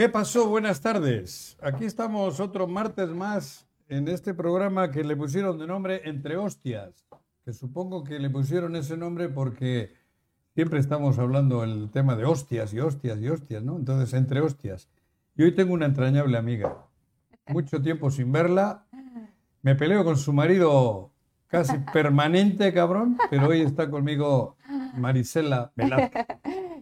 ¿Qué pasó? Buenas tardes. Aquí estamos otro martes más en este programa que le pusieron de nombre Entre Hostias, que supongo que le pusieron ese nombre porque siempre estamos hablando el tema de hostias y hostias y hostias, ¿no? Entonces, Entre Hostias. Y hoy tengo una entrañable amiga. Mucho tiempo sin verla. Me peleo con su marido casi permanente, cabrón, pero hoy está conmigo Marisela Velázquez.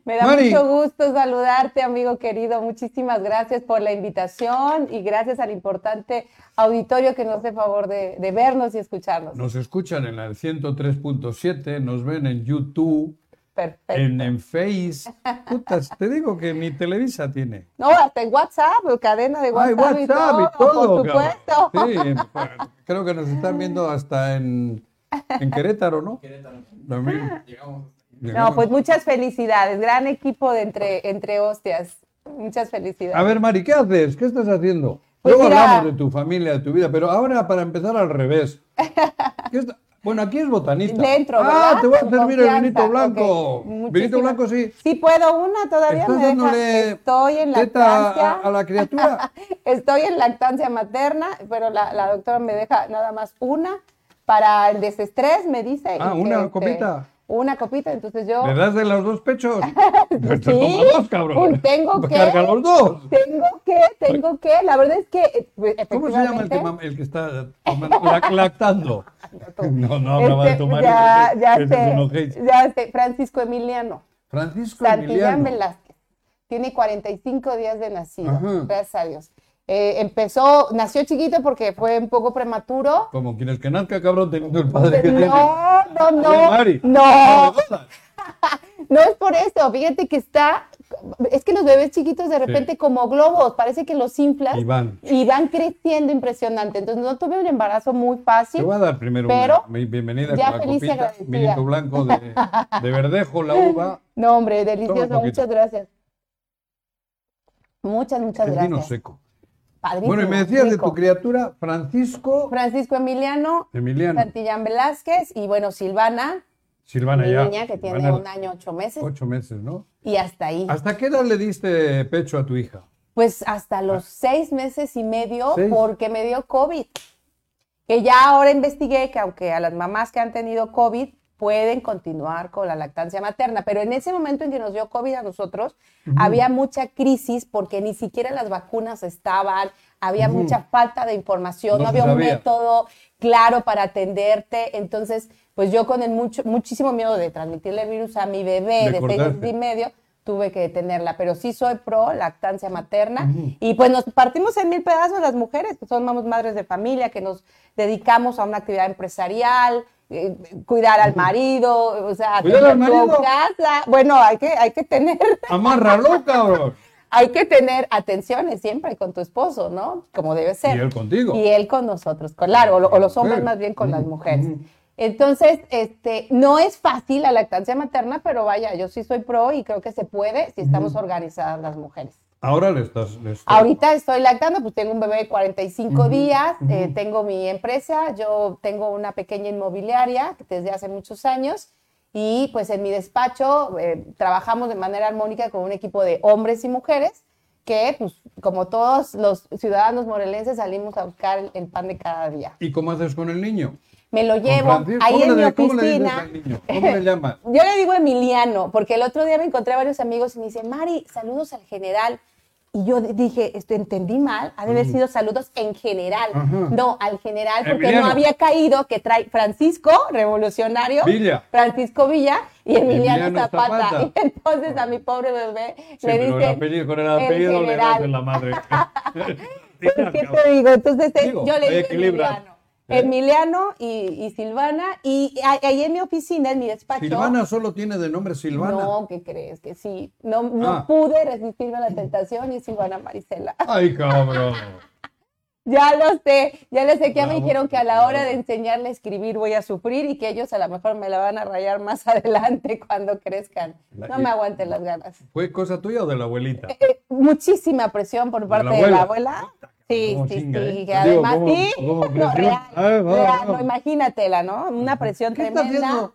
Me da Mari. mucho gusto saludarte, amigo querido. Muchísimas gracias por la invitación y gracias al importante auditorio que nos hace favor de, de vernos y escucharnos. Nos escuchan en el 103.7, nos ven en YouTube, Perfecto. en, en Face. Putas, te digo que ni Televisa tiene. No, hasta en WhatsApp, cadena de Ay, WhatsApp, WhatsApp y todo, por cabrón. supuesto. Sí, en- creo que nos están viendo hasta en, en Querétaro, ¿no? Querétaro. También. No, pues muchas felicidades. Gran equipo de entre, entre hostias. Muchas felicidades. A ver, Mari, ¿qué haces? ¿Qué estás haciendo? Pues Luego mira- hablamos de tu familia, de tu vida, pero ahora para empezar al revés. ¿Qué está- Bueno, aquí es botanista. Le entro, ah, ¿verdad? te voy a Con servir el vinito blanco. Ok, Vinito blanco, sí. Sí puedo una todavía. ¿Estás me dándole Estoy en teta lactancia. a, a la criatura? Estoy en lactancia materna, pero la, la doctora me deja nada más una para el desestrés, me dice. Ah, y una este, copita. Una copita, entonces yo ¿Le das de los dos pechos? Sí, dos, cabrón. tengo que. Carga los dos. tengo que, tengo que. La verdad es que eh, pues, ¿Cómo se llama el que, el que está tomando- lac- lactando? No, no hablaba de este, tu marido. ya, que- ya sé, ya sé, Francisco Emiliano. Francisco Santillán Emiliano. Velázquez. Tiene 45 días de nacido, Ajá. gracias a Dios. Eh, empezó, nació chiquito porque fue un poco prematuro. Como quienes que nazca, cabrón, teniendo el padre que tiene. No, no, no. Mari, No, jodas. no es por eso. Fíjate que está. Es que los bebés chiquitos de repente, como globos, parece que los inflas Y van. y van creciendo impresionante. Entonces, no tuve un embarazo muy Te fácil. voy a dar primero Pero, una bienvenida ya con la feliz copita, vinito blanco de, de verdejo, la uva. No, hombre, delicioso. Muchas gracias. Muchas, muchas Es vino gracias. seco. Padrísimo, Bueno, y me decías de tu criatura, Francisco Francisco Emiliano, Emiliano. Santillán Velázquez y bueno, Silvana, Silvana mi ya. niña que tiene un año, ocho meses. Ocho meses, ¿no? Y hasta ahí. ¿Hasta qué edad le diste pecho a tu hija? Pues hasta los seis meses y medio Ah. Seis. porque me dio COVID. Que ya ahora investigué que aunque a las mamás que han tenido COVID pueden continuar con la lactancia materna, pero en ese momento en que nos dio COVID a nosotros, había mucha crisis porque ni siquiera las vacunas estaban, había mucha falta de información, No había un sabía. método claro para atenderte, entonces pues yo con el mucho, muchísimo miedo de transmitirle el virus a mi bebé de seis y medio, tuve que detenerla, pero sí soy pro lactancia materna y pues nos partimos en mil pedazos las mujeres, que somos madres de familia, que nos dedicamos a una actividad empresarial, eh, cuidar al marido, o sea, ¿Cuidar al marido? casa. Bueno, hay que, hay que tener, ¡Amárralo, cabrón! hay que tener atenciones siempre con tu esposo, ¿no? Como debe ser. Y él contigo. Y él con nosotros, claro, o, lo- o los hombres más bien con las mujeres. Entonces, este, no es fácil la lactancia materna, pero vaya, yo sí soy pro y creo que se puede si estamos organizadas las mujeres. Ahora le estás... le estás- Ahorita estoy lactando, pues tengo un bebé de 45 días, eh, tengo mi empresa, yo tengo una pequeña inmobiliaria desde hace muchos años y pues en mi despacho eh, trabajamos de manera armónica con un equipo de hombres y mujeres que pues como todos los ciudadanos morelenses salimos a buscar el, el pan de cada día. ¿Y cómo haces con el niño? Me lo llevo ahí ¿Cómo en mi oficina. ¿Cómo le llamas? Yo le digo Emiliano, porque el otro día me encontré a varios amigos y me dicen, Mari, saludos al general. Y yo dije, esto entendí mal, ha de haber sido saludos en general. Ajá. No, al general, porque Emiliano. no había caído que trae Francisco, revolucionario. Villa. Francisco Villa y Emiliano, Emiliano Zapata. Zapata. Y entonces a mi pobre bebé Sí, le pero el dicen. apellido, con el el apellido le das general. en la madre. Pues, ¿Qué te digo? Entonces eh, Digo, yo le digo. Emiliano. ¿Eh? Emiliano y, y Silvana. Y ahí en mi oficina, en mi despacho. Silvana solo tiene de nombre Silvana. No, ¿qué crees? Que sí. No, no Ah. pude resistirme a la tentación y es Silvana Marisela. Ay, cabrón. Ya lo sé, ya lo sé que ya me dijeron que a la hora bravo. de enseñarle a escribir voy a sufrir y que ellos a lo mejor me la van a rayar más adelante cuando crezcan. La- No me aguanten las ganas. ¿Fue cosa tuya o de la abuelita? Eh, muchísima presión por parte de abuela? la abuela. Sí, ¿Cómo sí, chinga, sí. eh? que Digo, además, ¿cómo- sí. cómo no, creció? real, va, real, va. no, imagínatela, ¿no? Una presión ¿Qué está tremenda.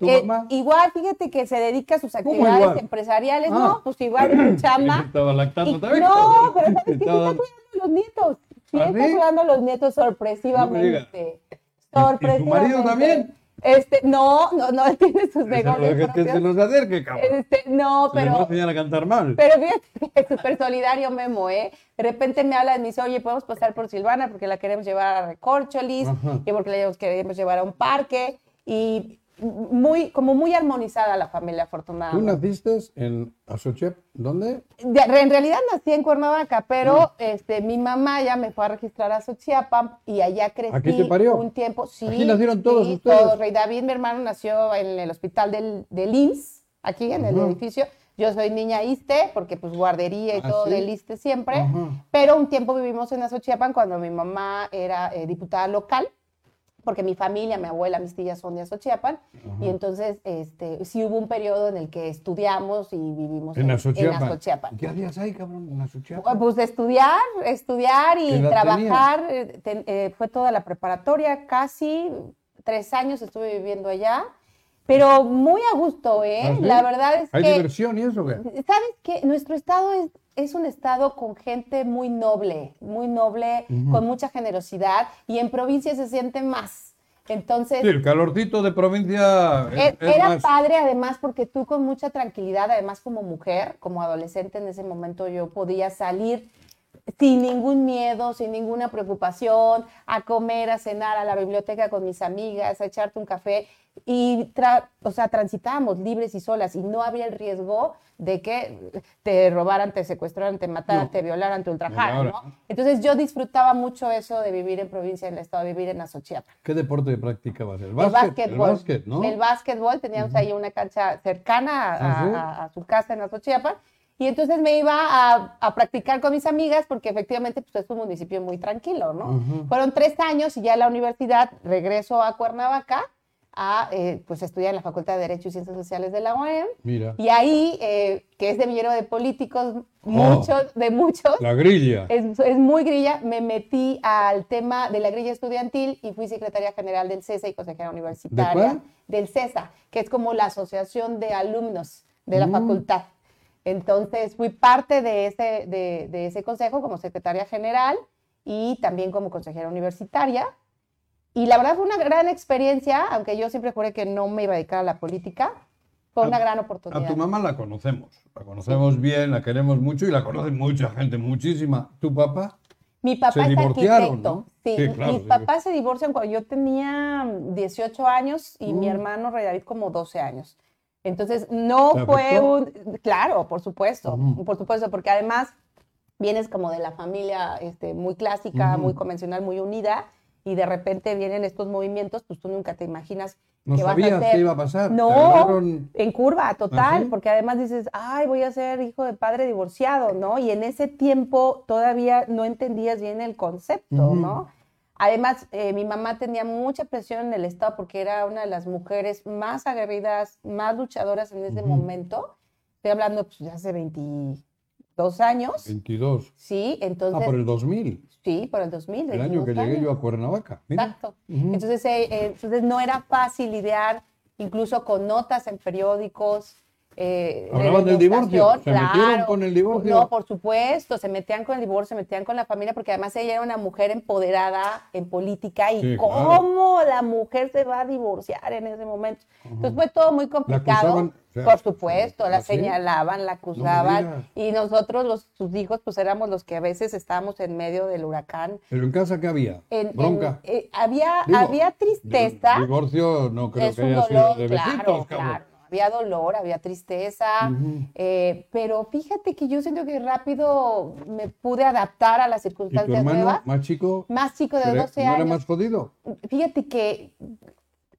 Eh, mamá? igual, fíjate que se dedica a sus ¿Cómo actividades empresariales, Ah. ¿no? Pues igual en su chamba. Estaba lactando Y- también. no, pero ¿sabes qué? Sí Estaba está dando- cuidando a los nietos. Sí ¿Ah, está sí? cuidando a los nietos No me sorpresivamente. ¿Y- y su sorpresivamente. marido también? Este, no, no, no, él tiene sus negocios dejes que se los acerque, cabrón. Este, no, les a pero, enseñar a cantar mal. pero fíjate que es súper solidario Memo, ¿eh? De repente me habla y me dice, oye, podemos pasar por Silvana porque la queremos llevar a Recorcholis y porque la queremos llevar a un parque y muy, como muy armonizada la familia ¿Tú afortunadamente. naciste en Asochep? ¿Dónde? De- en realidad nací en Cuernavaca, pero este, mi mamá ya me fue a registrar a Xochiapan y allá crecí ¿Aquí te parió? un tiempo. Sí, ¿Aquí nacieron todos sí, ustedes? todos. Rey David, mi hermano, nació en el hospital del, del IMSS, aquí en el Ajá. edificio. Yo soy niña ISTE, porque pues guardería y ¿Ah, todo sí? del ISTE siempre. Ajá. Pero un tiempo vivimos en Azochiapan cuando mi mamá era eh, diputada local, porque mi familia, mi abuela, mis tías son de Azochiapan. Y entonces este, sí hubo un periodo en el que estudiamos y vivimos En Asochiapan. Azochiapan. ¿Qué hacías ahí, cabrón? En Asochiapan. Pues de estudiar, estudiar ¿Qué y trabajar. eh, ten- eh, fue toda la preparatoria, casi tres años estuve viviendo allá, pero muy a gusto, ¿eh? ¿Ah, sí? La verdad es ¿Hay que, diversión y eso, güey? ¿sabes qué? Nuestro estado es, es un estado con gente muy noble, muy noble, con mucha generosidad, y en provincia se siente más. Entonces, Sí, el calorcito de provincia es, e- es Era más... padre además porque tú con mucha tranquilidad, además como mujer, como adolescente en ese momento yo podía salir sin ningún miedo, sin ninguna preocupación, a comer, a cenar, a la biblioteca con mis amigas, a echarte un café y, tra- o sea, transitábamos libres y solas y no había el riesgo de que te robaran, te secuestraran, te mataran, No. te violaran, te ultrajaran. ¿no? Entonces yo disfrutaba mucho eso de vivir en provincia, en el estado, de vivir en Azochiapan. ¿Qué deporte practicabas? El El básquet. básquetbol. El básquet, ¿no? El básquetbol, teníamos ahí una cancha cercana a, ¿Ah, a- a su casa en Azochiapan. Y entonces me iba a, a practicar con mis amigas porque efectivamente pues, es un municipio muy tranquilo, ¿no? Ujú. Fueron tres años y ya en la universidad regreso a Cuernavaca a eh, pues, estudiar en la Facultad de Derecho y Ciencias Sociales de la UAM. Mira, Y ahí, eh, que es semillero de políticos, muchos, de muchos, Oh. la grilla. es, es muy grilla. Me metí al tema de la grilla estudiantil y fui secretaria general del CESA y consejera universitaria. cuál? Del CESA, que es como la asociación de alumnos de la Mm. facultad. Entonces fui parte de ese, de, de ese consejo como secretaria general y también como consejera universitaria. Y la verdad fue una gran experiencia, aunque yo siempre juré que no me iba a dedicar a la política. Fue una A- gran A oportunidad. tu mamá la conocemos. La conocemos bien, la queremos mucho y la conoce mucha gente, muchísima. ¿Tu papá? Mi papá Se es arquitecto. ¿no? Sí, Sí, claro, mis sí. papás se divorcian cuando yo tenía 18 años y mi Mm. hermano Rey David como 12 años. Entonces, no ¿Te fue un... Claro, por supuesto, Ujú. por supuesto, porque además vienes como de la familia este, muy clásica, muy convencional, muy unida, y de repente vienen estos movimientos, pues tú nunca te imaginas No que vas a sabías ser... qué iba a pasar. No, agarraron- en curva, total, ¿Ah, sí? porque además dices, ay, voy a ser hijo de padre divorciado, ¿no? Y en ese tiempo todavía no entendías bien el concepto. ¿no? Además, eh, mi mamá tenía mucha presión en el Estado porque era una de las mujeres más aguerridas, más luchadoras en ese Ujú. momento. Estoy hablando pues, de hace 22 años, 22. ¿sí? Entonces, Ah, por el 2000. sí, por el 2000. El año que 22 llegué años. yo a Cuernavaca. Mira. Exacto. Ujú. entonces, eh, eh, entonces no era fácil lidiar incluso con notas en periódicos. Eh, de Hablaban del divorcio, ¿se metieron con el divorcio? No, por supuesto, se metían con el divorcio, se metían con la familia, porque además ella era una mujer empoderada en política y Sí, cómo la mujer se va a divorciar en ese momento. Entonces fue todo muy complicado. por supuesto, la ¿ah, sí? señalaban, la acusaban y nosotros, los, sus hijos, pues éramos los que a veces estábamos en medio del huracán Pero en casa, ¿qué había? en- en- Bronca. eh, había, Digo, había tristeza. Divorcio no creo es que haya dolor, sido de besitos, claro, cabrón. claro. Había dolor, había tristeza, eh, pero fíjate que yo siento que rápido me pude adaptar a las ¿Y tu circunstancias hermano nuevas. más chico? Más chico de era- 12 ¿No era años. más jodido? Fíjate que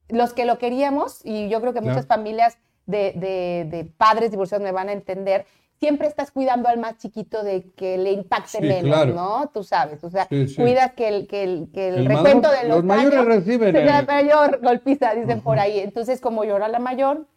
los que lo queríamos, y yo creo que Claro. muchas familias de, de- de padres divorciados me van a entender, siempre estás cuidando al más chiquito de que le impacte Sí, menos, claro. ¿no? Tú sabes, o sea, Sí, sí. cuidas que el, que el, que el El recuento de los, los mayores años reciben el- mayor golpiza, dicen por ahí. Entonces, como era la mayor,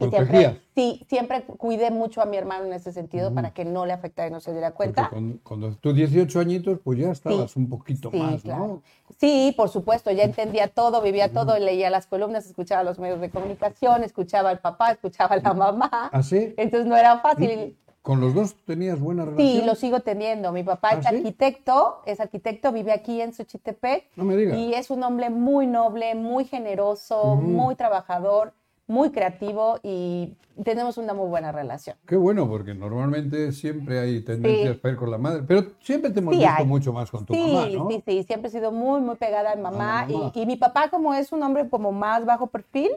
Y siempre, sí, siempre cuidé mucho a mi hermano en ese sentido para que no le afectara y no se diera Porque cuenta. cuando, cuando tú 18 añitos, pues ya estabas un poquito Sí, más, claro. ¿no? Sí, por supuesto, ya entendía todo, vivía todo, leía las columnas, escuchaba los medios de comunicación, escuchaba al papá, escuchaba a la mamá. ¿Ah, sí? Entonces no era fácil. ¿Con los dos tenías buena relación? Sí, lo sigo teniendo. Mi papá ¿Ah, es sí? arquitecto, es arquitecto, vive aquí en Xochitepec. No me digas. Y es un hombre muy noble, muy generoso, muy trabajador, muy creativo y tenemos una muy buena relación. Qué bueno, porque normalmente siempre hay tendencias Sí. para ir con la madre, pero siempre te hemos Sí visto hay. mucho más con tu sí, mamá, ¿no? sí, sí, siempre he sido muy, muy pegada a mi mamá. A mamá. Y, y mi papá, como es un hombre como más bajo perfil,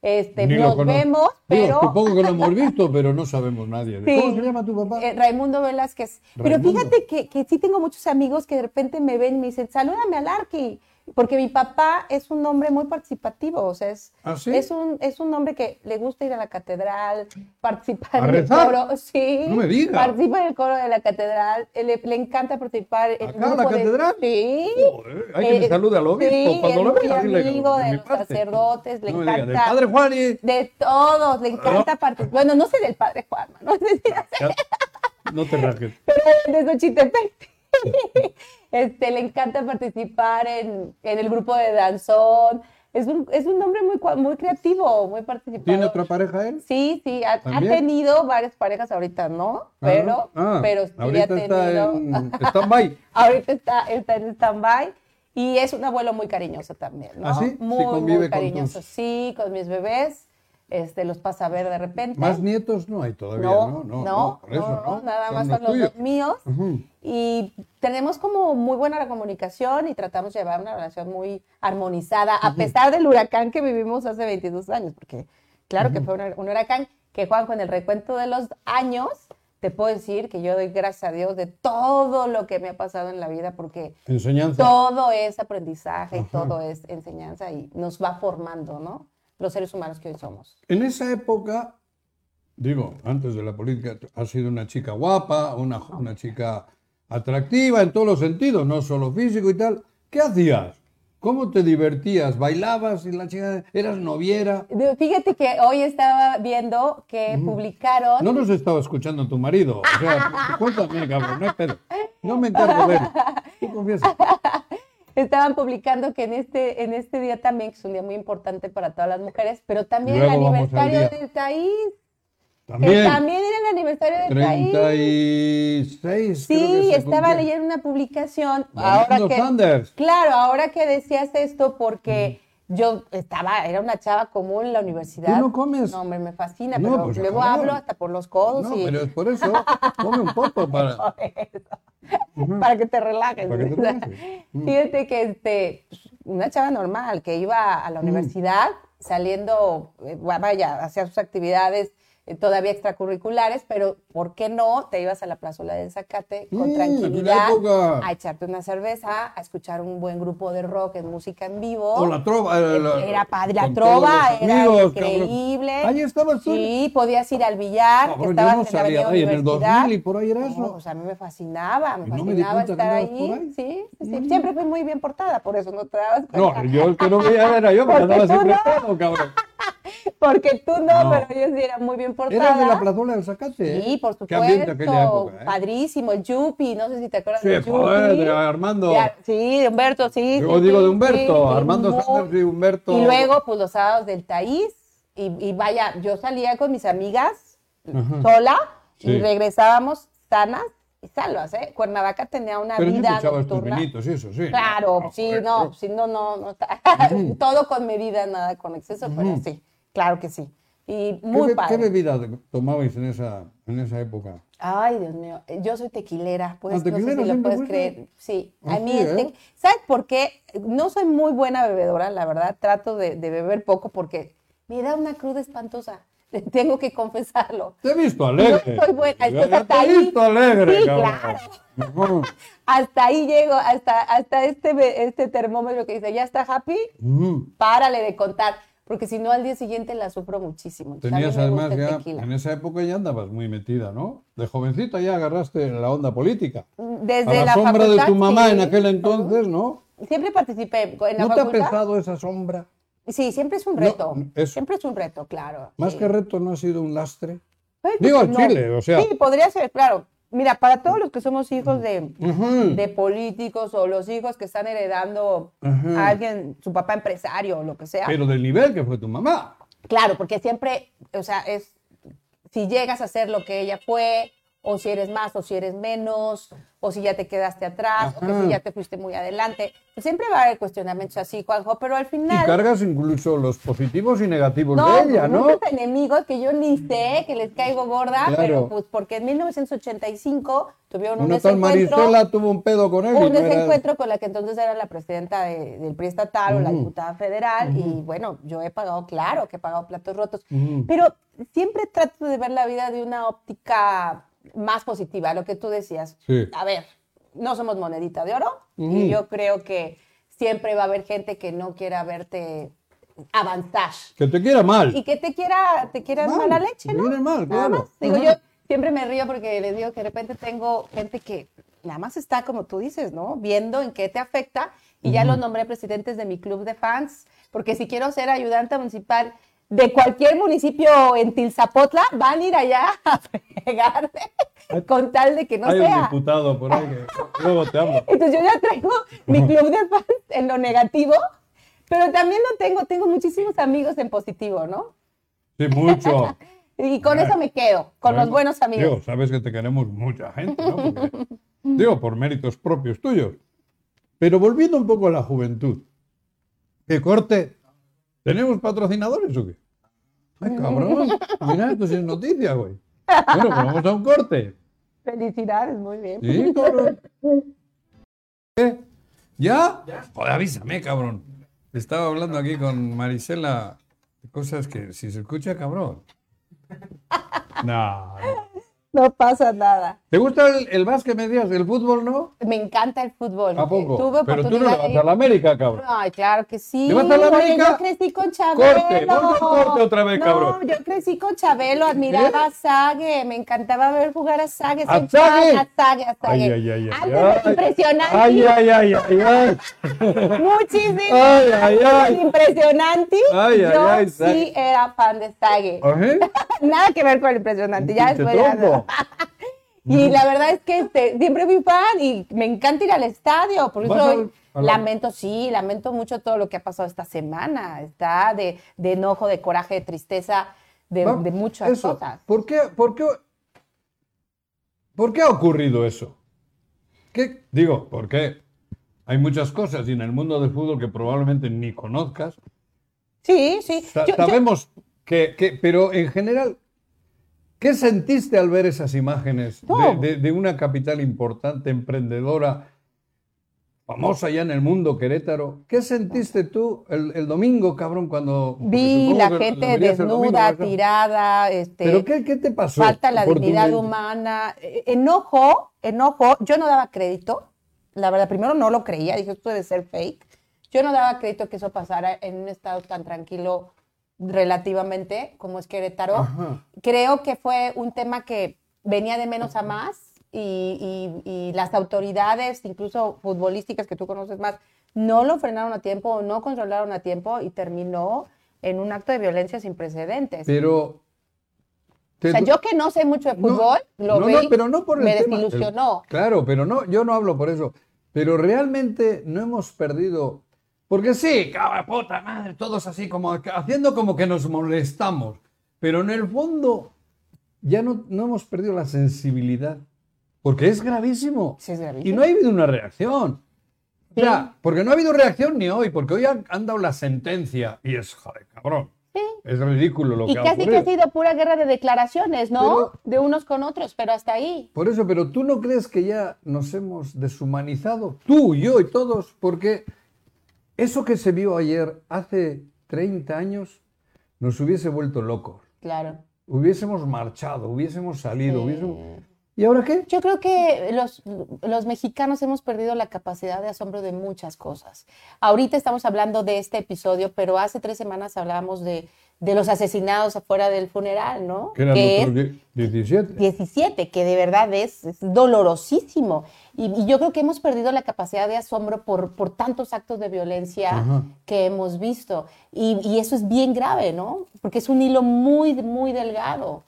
este, Ni nos vemos, pero... supongo que lo hemos visto, pero no sabemos nadie. Sí. ¿Cómo se llama tu papá? Eh, Raimundo Velázquez. Pero Raimundo. fíjate que, que sí tengo muchos amigos que de repente me ven y me dicen, salúdame al Arqui. Porque mi papá es un hombre muy participativo, o sea, es, ¿Ah, sí? es, un, es un hombre que le gusta ir a la catedral, participar ¿A en el coro, sí, No me digas. participa en el coro de la catedral, eh, le, le encanta participar en ¿Acá la grupo de- catedral? sí. Joder, hay que Eh, salude al obispo sí, cuando lo vea, amigo de de los parte. sacerdotes, le No me encanta. del padre Juan y... De todos, le encanta participar. Bueno, no sé del padre Juan, no sé si No te rasgues. pero de Xochitepec. Este, le encanta participar en, en el grupo de danzón. Es un, es un hombre muy, muy creativo, muy participativo. ¿Tiene otra pareja él? Sí, sí, ha, tenido varias parejas ahorita, ¿no? Pero, Ah, pero sí ahorita ha tenido. está en stand-by. ahorita está, está en stand-by. Y es un abuelo muy cariñoso también, ¿no? ¿Ah, sí? Muy, muy cariñoso. tus- Sí, con mis bebés. Este, los pasa a ver de repente. Más nietos no hay todavía, No, ¿no? no, No, por eso, no, ¿no? nada Son más son los tuyos. dos míos. Ujú. Y tenemos como muy buena comunicación y tratamos de llevar una relación muy armonizada, a pesar del huracán que vivimos hace 22 años, porque claro que fue un, un huracán que, Juanjo, en el recuento de los años, te puedo decir que yo doy gracias a Dios de todo lo que me ha pasado en la vida, porque Enseñanza. todo es aprendizaje y todo es enseñanza y nos va formando, ¿no? Los seres humanos que hoy somos. En esa época, digo, antes de la política, has sido una chica guapa, una, una chica atractiva en todos los sentidos, no solo físico y tal. ¿Qué hacías? ¿Cómo te divertías? ¿Bailabas y la chica eras noviera? Fíjate que hoy estaba viendo que publicaron. No nos estaba escuchando tu marido. O sea, cuéntame, cabrón, no pedo. No me encargo de él. Tú confiesa. Estaban publicando que en este, en este día también, que es un día muy importante para todas las mujeres, pero también Luego el aniversario del país. También. también era el aniversario del país. 36. creo Sí, estaba leyendo una publicación. Ahora que, Sanders. claro, ahora que decías esto, porque yo estaba, era una chava común en la universidad. ¿Tú no comes? No, hombre, me fascina, No, pero pues, luego hablo hasta por los codos No, y pero es por eso. Come un poco para. Para que te relajes. Para que te relajes. Fíjate que este, pues, una chava normal que iba a la universidad saliendo, eh, vaya, hacía sus actividades todavía extracurriculares, pero ¿por qué no? Te ibas a la plazuela del Zacate con Mm, tranquilidad a echarte una cerveza, a escuchar un buen grupo de rock en música en vivo. O la trova. eh, la- Era padre, la trova era amigos, cabrón. increíble. Ahí estabas tú. Sí, podías ir al billar, Cabrón, estabas no en la sabía, avenida ay, en el Universidad. 2000 y por ahí era eso. No, pues a mí me fascinaba, me Y no me fascinaba estar ahí. ahí. Sí, sí, sí. Siempre fui muy bien portada, por eso no te dabas No, cuenta. yo el que no veía era yo, porque andaba siempre no. pedo, cabrón. Porque tú no, No. pero yo sí era muy bien portada. Eras de la plazuela del Zacate. Sí, ¿eh? por Qué supuesto. época, ¿eh? Padrísimo, el Yupi, no sé si te acuerdas Sí, del Yupi. de Armando. Sí, de Humberto, sí. Yo sí, digo sí, de Humberto, sí, sí, Armando Sanders y Humberto. Y luego, pues los sábados del Taís, y, y vaya, yo salía con mis amigas sola Sí. y regresábamos sanas y salvas, ¿eh? Cuernavaca tenía una Pero sí vida tus nocturna. y eso, sí. Claro, No, sí, joder, no, sí, no, no, no está. Todo con medida, nada con exceso, pero sí, claro que sí. Y ¿Qué, muy padre. ¿Qué bebida tomabais en esa, en esa época? Ay, Dios mío, yo soy tequilera, pues Ah, no sé si lo puedes creer. Sí, Ah, a mí, sí, el ¿eh? ¿sabes por qué? No soy muy buena bebedora, la verdad, trato de, de beber poco porque me da una cruda espantosa, tengo que confesarlo. Te he visto alegre. No soy buena, hasta te he ahí. visto alegre, Sí, cabrón. Ujú. Hasta ahí llego, hasta, hasta este, este termómetro que dice, ¿ya está happy? Ujú. Párale de contar, porque si no al día siguiente la sufro muchísimo. Tenías además ya, tequila. en esa época ya andabas muy metida, ¿no? De jovencita ya agarraste la onda política. Desde a la, la sombra de tu mamá sí. en aquel entonces, ¿no? Siempre participé en la ¿No te ha pesado esa sombra? Sí, siempre es un reto. Siempre es un reto, claro. Más sí. que reto, ¿no ha sido un lastre? Pues, Digo, no. Chile, o sea. Sí, podría ser, claro. Mira, para todos los que somos hijos de, de políticos o los hijos que están heredando a alguien, su papá empresario o lo que sea. Pero del nivel que fue tu mamá. Claro, porque siempre, o sea, es si llegas a ser lo que ella fue, o si eres más, o si eres menos, o si ya te quedaste atrás, o que si ya te fuiste muy adelante. Pues siempre va a haber cuestionamientos así, Juanjo, pero al Y final. cargas incluso los positivos y negativos No, de ella, ¿no? muchos enemigos que yo ni sé que les caigo gorda, Claro. pero pues porque en 1985 tuvieron un Una tal desencuentro, Marisela tuvo un pedo con él. y un no era- desencuentro con la que entonces era la presidenta de- del PRI estatal o la diputada federal y bueno, yo he pagado, claro que he pagado platos rotos, pero siempre trato de ver la vida de una óptica más positiva, lo que tú decías. Sí. A ver, no somos monedita de oro Ujú. y yo creo que siempre va a haber gente que no quiera verte avanzar Que te quiera mal. y que te quiera, te quiera Mal, mala leche, te ¿no? quieren mal, Nada claro. más. Digo, Ajá. yo siempre me río porque les digo que de repente tengo gente que nada más está, como tú dices, ¿no? Viendo en qué te afecta y ya los nombré presidentes de mi club de fans, porque si quiero ser ayudante municipal de cualquier municipio en Tilzapotla, van a ir allá a fregarme con tal de que no Hay un sea. diputado por ahí que luego te hablo. Entonces yo ya traigo mi club de fans en lo negativo, pero también lo tengo, tengo muchísimos amigos en positivo, ¿no? Sí, mucho. Y con eso me quedo, con los Bueno, buenos amigos. Digo, sabes que te queremos mucha gente, ¿no? Porque, digo, por méritos propios tuyos. Pero volviendo un poco a la juventud. ¿Qué corte? ¿Tenemos patrocinadores o qué? Ay, cabrón. Mira, esto sí es noticia, güey. Bueno, pues vamos a un corte. Felicidades, muy bien. Sí, cabrón. ¿Ya? Joder, avísame, cabrón. Estaba hablando aquí con Marisela de cosas que si se escucha, cabrón. No, no. No pasa nada. ¿Te gusta el, el básquet, me decías? ¿El fútbol, no? Me encanta el fútbol. ¿A poco? Tuve Pero tú no le vas a la América, cabrón. Ay, claro que sí. ¿Le vas a la América? Yo crecí con Chabelo. Corte, al corte otra vez, no, cabrón. yo crecí con Chabelo, admiraba a Sague, me encantaba ver jugar a Sague. ¿A Sague? A Sague, a Sague. Ay, ay, ay, ay, Antes ay. de impresionante. Ay, ay, ay, ay, ay. Muchísimo. Ay, ay, ay. Impresionante. Ay, ay, yo ay, sí era fan de Sague. ¿Ajá? Nada que ver con el impresionante. Ya después Y la verdad es que este, siempre fui fan y me encanta ir al estadio. Por ¿Vas eso al- lamento, sí, lamento mucho todo lo que ha pasado esta semana. Está de, de enojo, de coraje, de tristeza, de, muchas eso, cosas. ¿Por qué, por, qué, ¿Por qué ha ocurrido eso? ¿Qué? Digo, porque hay muchas cosas y en el mundo del fútbol que probablemente ni conozcas. Sí, sí. Sa- Yo- yo- sabemos que, que- pero en general, ¿qué sentiste al ver esas imágenes de- No. de, de una capital importante, emprendedora, famosa ya en el mundo, Querétaro? ¿Qué sentiste tú el, el domingo, cabrón, cuando... vi la gente domingo, desnuda, tirada, este, ¿Pero qué, qué te pasó? falta la dignidad humana. Eh, Enojo, enojo. Yo no daba crédito. La verdad, primero no lo creía. Dije, esto debe ser fake. Yo no daba crédito que eso pasara en un estado tan tranquilo relativamente como es Querétaro. Ajá. Creo que fue un tema que venía de menos a más y, y- y las autoridades, incluso futbolísticas que tú conoces más, no lo frenaron a tiempo, no controlaron a tiempo y terminó en un acto de violencia sin precedentes. Pero... te O sea, yo que no sé mucho de No, fútbol, lo no, vi, no, pero no por el me tema. desilusionó. Claro, pero no, yo no hablo por eso. Pero realmente no hemos perdido. Porque sí, cabra puta madre, todos así como haciendo como que nos molestamos. Pero en el fondo ya no, no hemos perdido la sensibilidad. Porque es gravísimo. Sí, es gravísimo. Y no ha habido una reacción. O sea, porque no ha habido reacción ni hoy, porque hoy han, han dado la sentencia. Y es, joder, cabrón. Es ridículo lo Y que ha casi que ocurrido. ha sido pura guerra de declaraciones, ¿no? Pero- de unos con otros, pero hasta ahí. Por eso, pero tú no crees que ya nos hemos deshumanizado, tú, yo y todos, porque eso que se vio ayer hace 30 años nos hubiese vuelto locos. Claro. Hubiésemos marchado, hubiésemos salido, Sí. hubiésemos... ¿Y ahora qué? Yo creo que los, los mexicanos hemos perdido la capacidad de asombro de muchas cosas. Ahorita estamos hablando de este episodio, pero hace tres semanas hablábamos de, de los asesinados afuera del funeral, ¿no? Que eran Que otros die- 17. 17, que de verdad es, es dolorosísimo. Y, y yo creo que hemos perdido la capacidad de asombro por, por tantos actos de violencia Ajá. que hemos visto. Y, y eso es bien grave, ¿no? Porque es un hilo muy, muy delgado.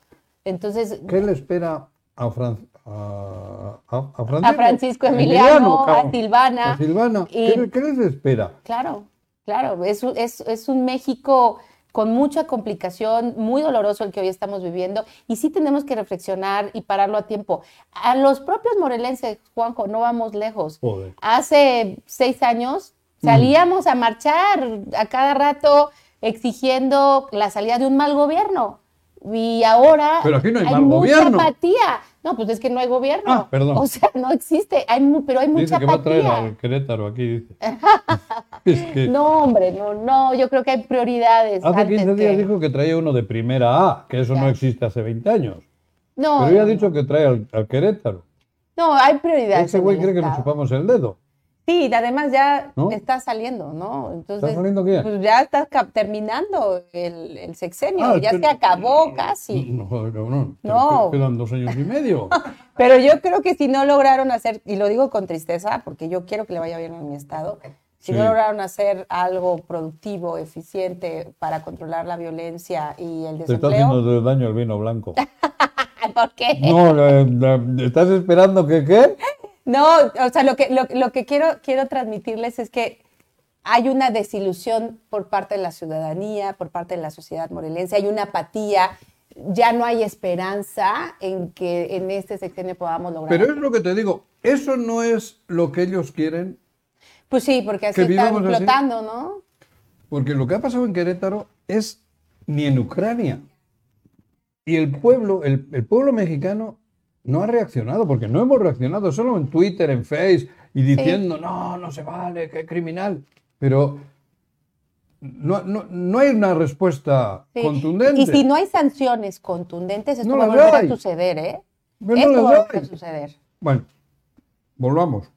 Entonces, ¿Qué le espera a, Fran- a, a- a a Francisco? Francisco Emiliano, a. Silvana. A Silvana. y- ¿Qué, qué les espera? Claro, claro, es, un- es, es un México con mucha complicación, muy doloroso el que hoy estamos viviendo, y sí tenemos que reflexionar y pararlo a tiempo. A los propios morelenses, Juanjo, no vamos lejos. Joder. Hace seis años salíamos a marchar a cada rato exigiendo la salida de un mal gobierno. Y ahora Pero aquí no hay mal mucha gobierno. apatía. No, pues es que no hay gobierno. Ah, perdón. O sea, no existe, hay pero hay mucha Dice que va a traer apatía. al Querétaro aquí, dice. es que No, hombre, no, no, yo creo que hay prioridades. hace antes 15 días que- dijo que traía uno de primera A, que eso no existe hace 20 años. No, Pero ya ha no, dicho que trae al, al Querétaro. no, hay prioridades. Ese güey cree que nos chupamos el dedo. Sí, y además ya ¿No? está saliendo, ¿no? Entonces, ¿Está saliendo qué? Pues ya está terminando el, el sexenio, Ah, ya pero- se acabó casi. No, joder, cabrón. No. Quedan dos años y medio. Pero yo creo que si no lograron hacer, y lo digo con tristeza, porque yo quiero que le vaya bien a mi estado, si Sí. no lograron hacer algo productivo, eficiente para controlar la violencia y el Te está desempleo, haciendo daño el vino blanco. ¿por qué? No, eh, eh, ¿estás esperando que qué? No, o sea, lo que, lo, lo que quiero, quiero transmitirles es que hay una desilusión por parte de la ciudadanía, por parte de la sociedad morelense, hay una apatía, ya no hay esperanza en que en este sexenio podamos lograr. Pero es lo que te digo, eso no es lo que ellos quieren, pues sí, porque así están así. flotando, ¿no? porque lo que ha pasado en Querétaro es ni en Ucrania. Y el pueblo, el, el pueblo mexicano no ha reaccionado, porque no hemos reaccionado, solo en Twitter, en Face, y diciendo, no, no se vale, que criminal. Pero no, no, no hay una respuesta Sí. contundente. Y si no hay sanciones contundentes, esto No va a las volver hay. a suceder, ¿eh? Pero esto va a volver a suceder. Bueno, volvamos.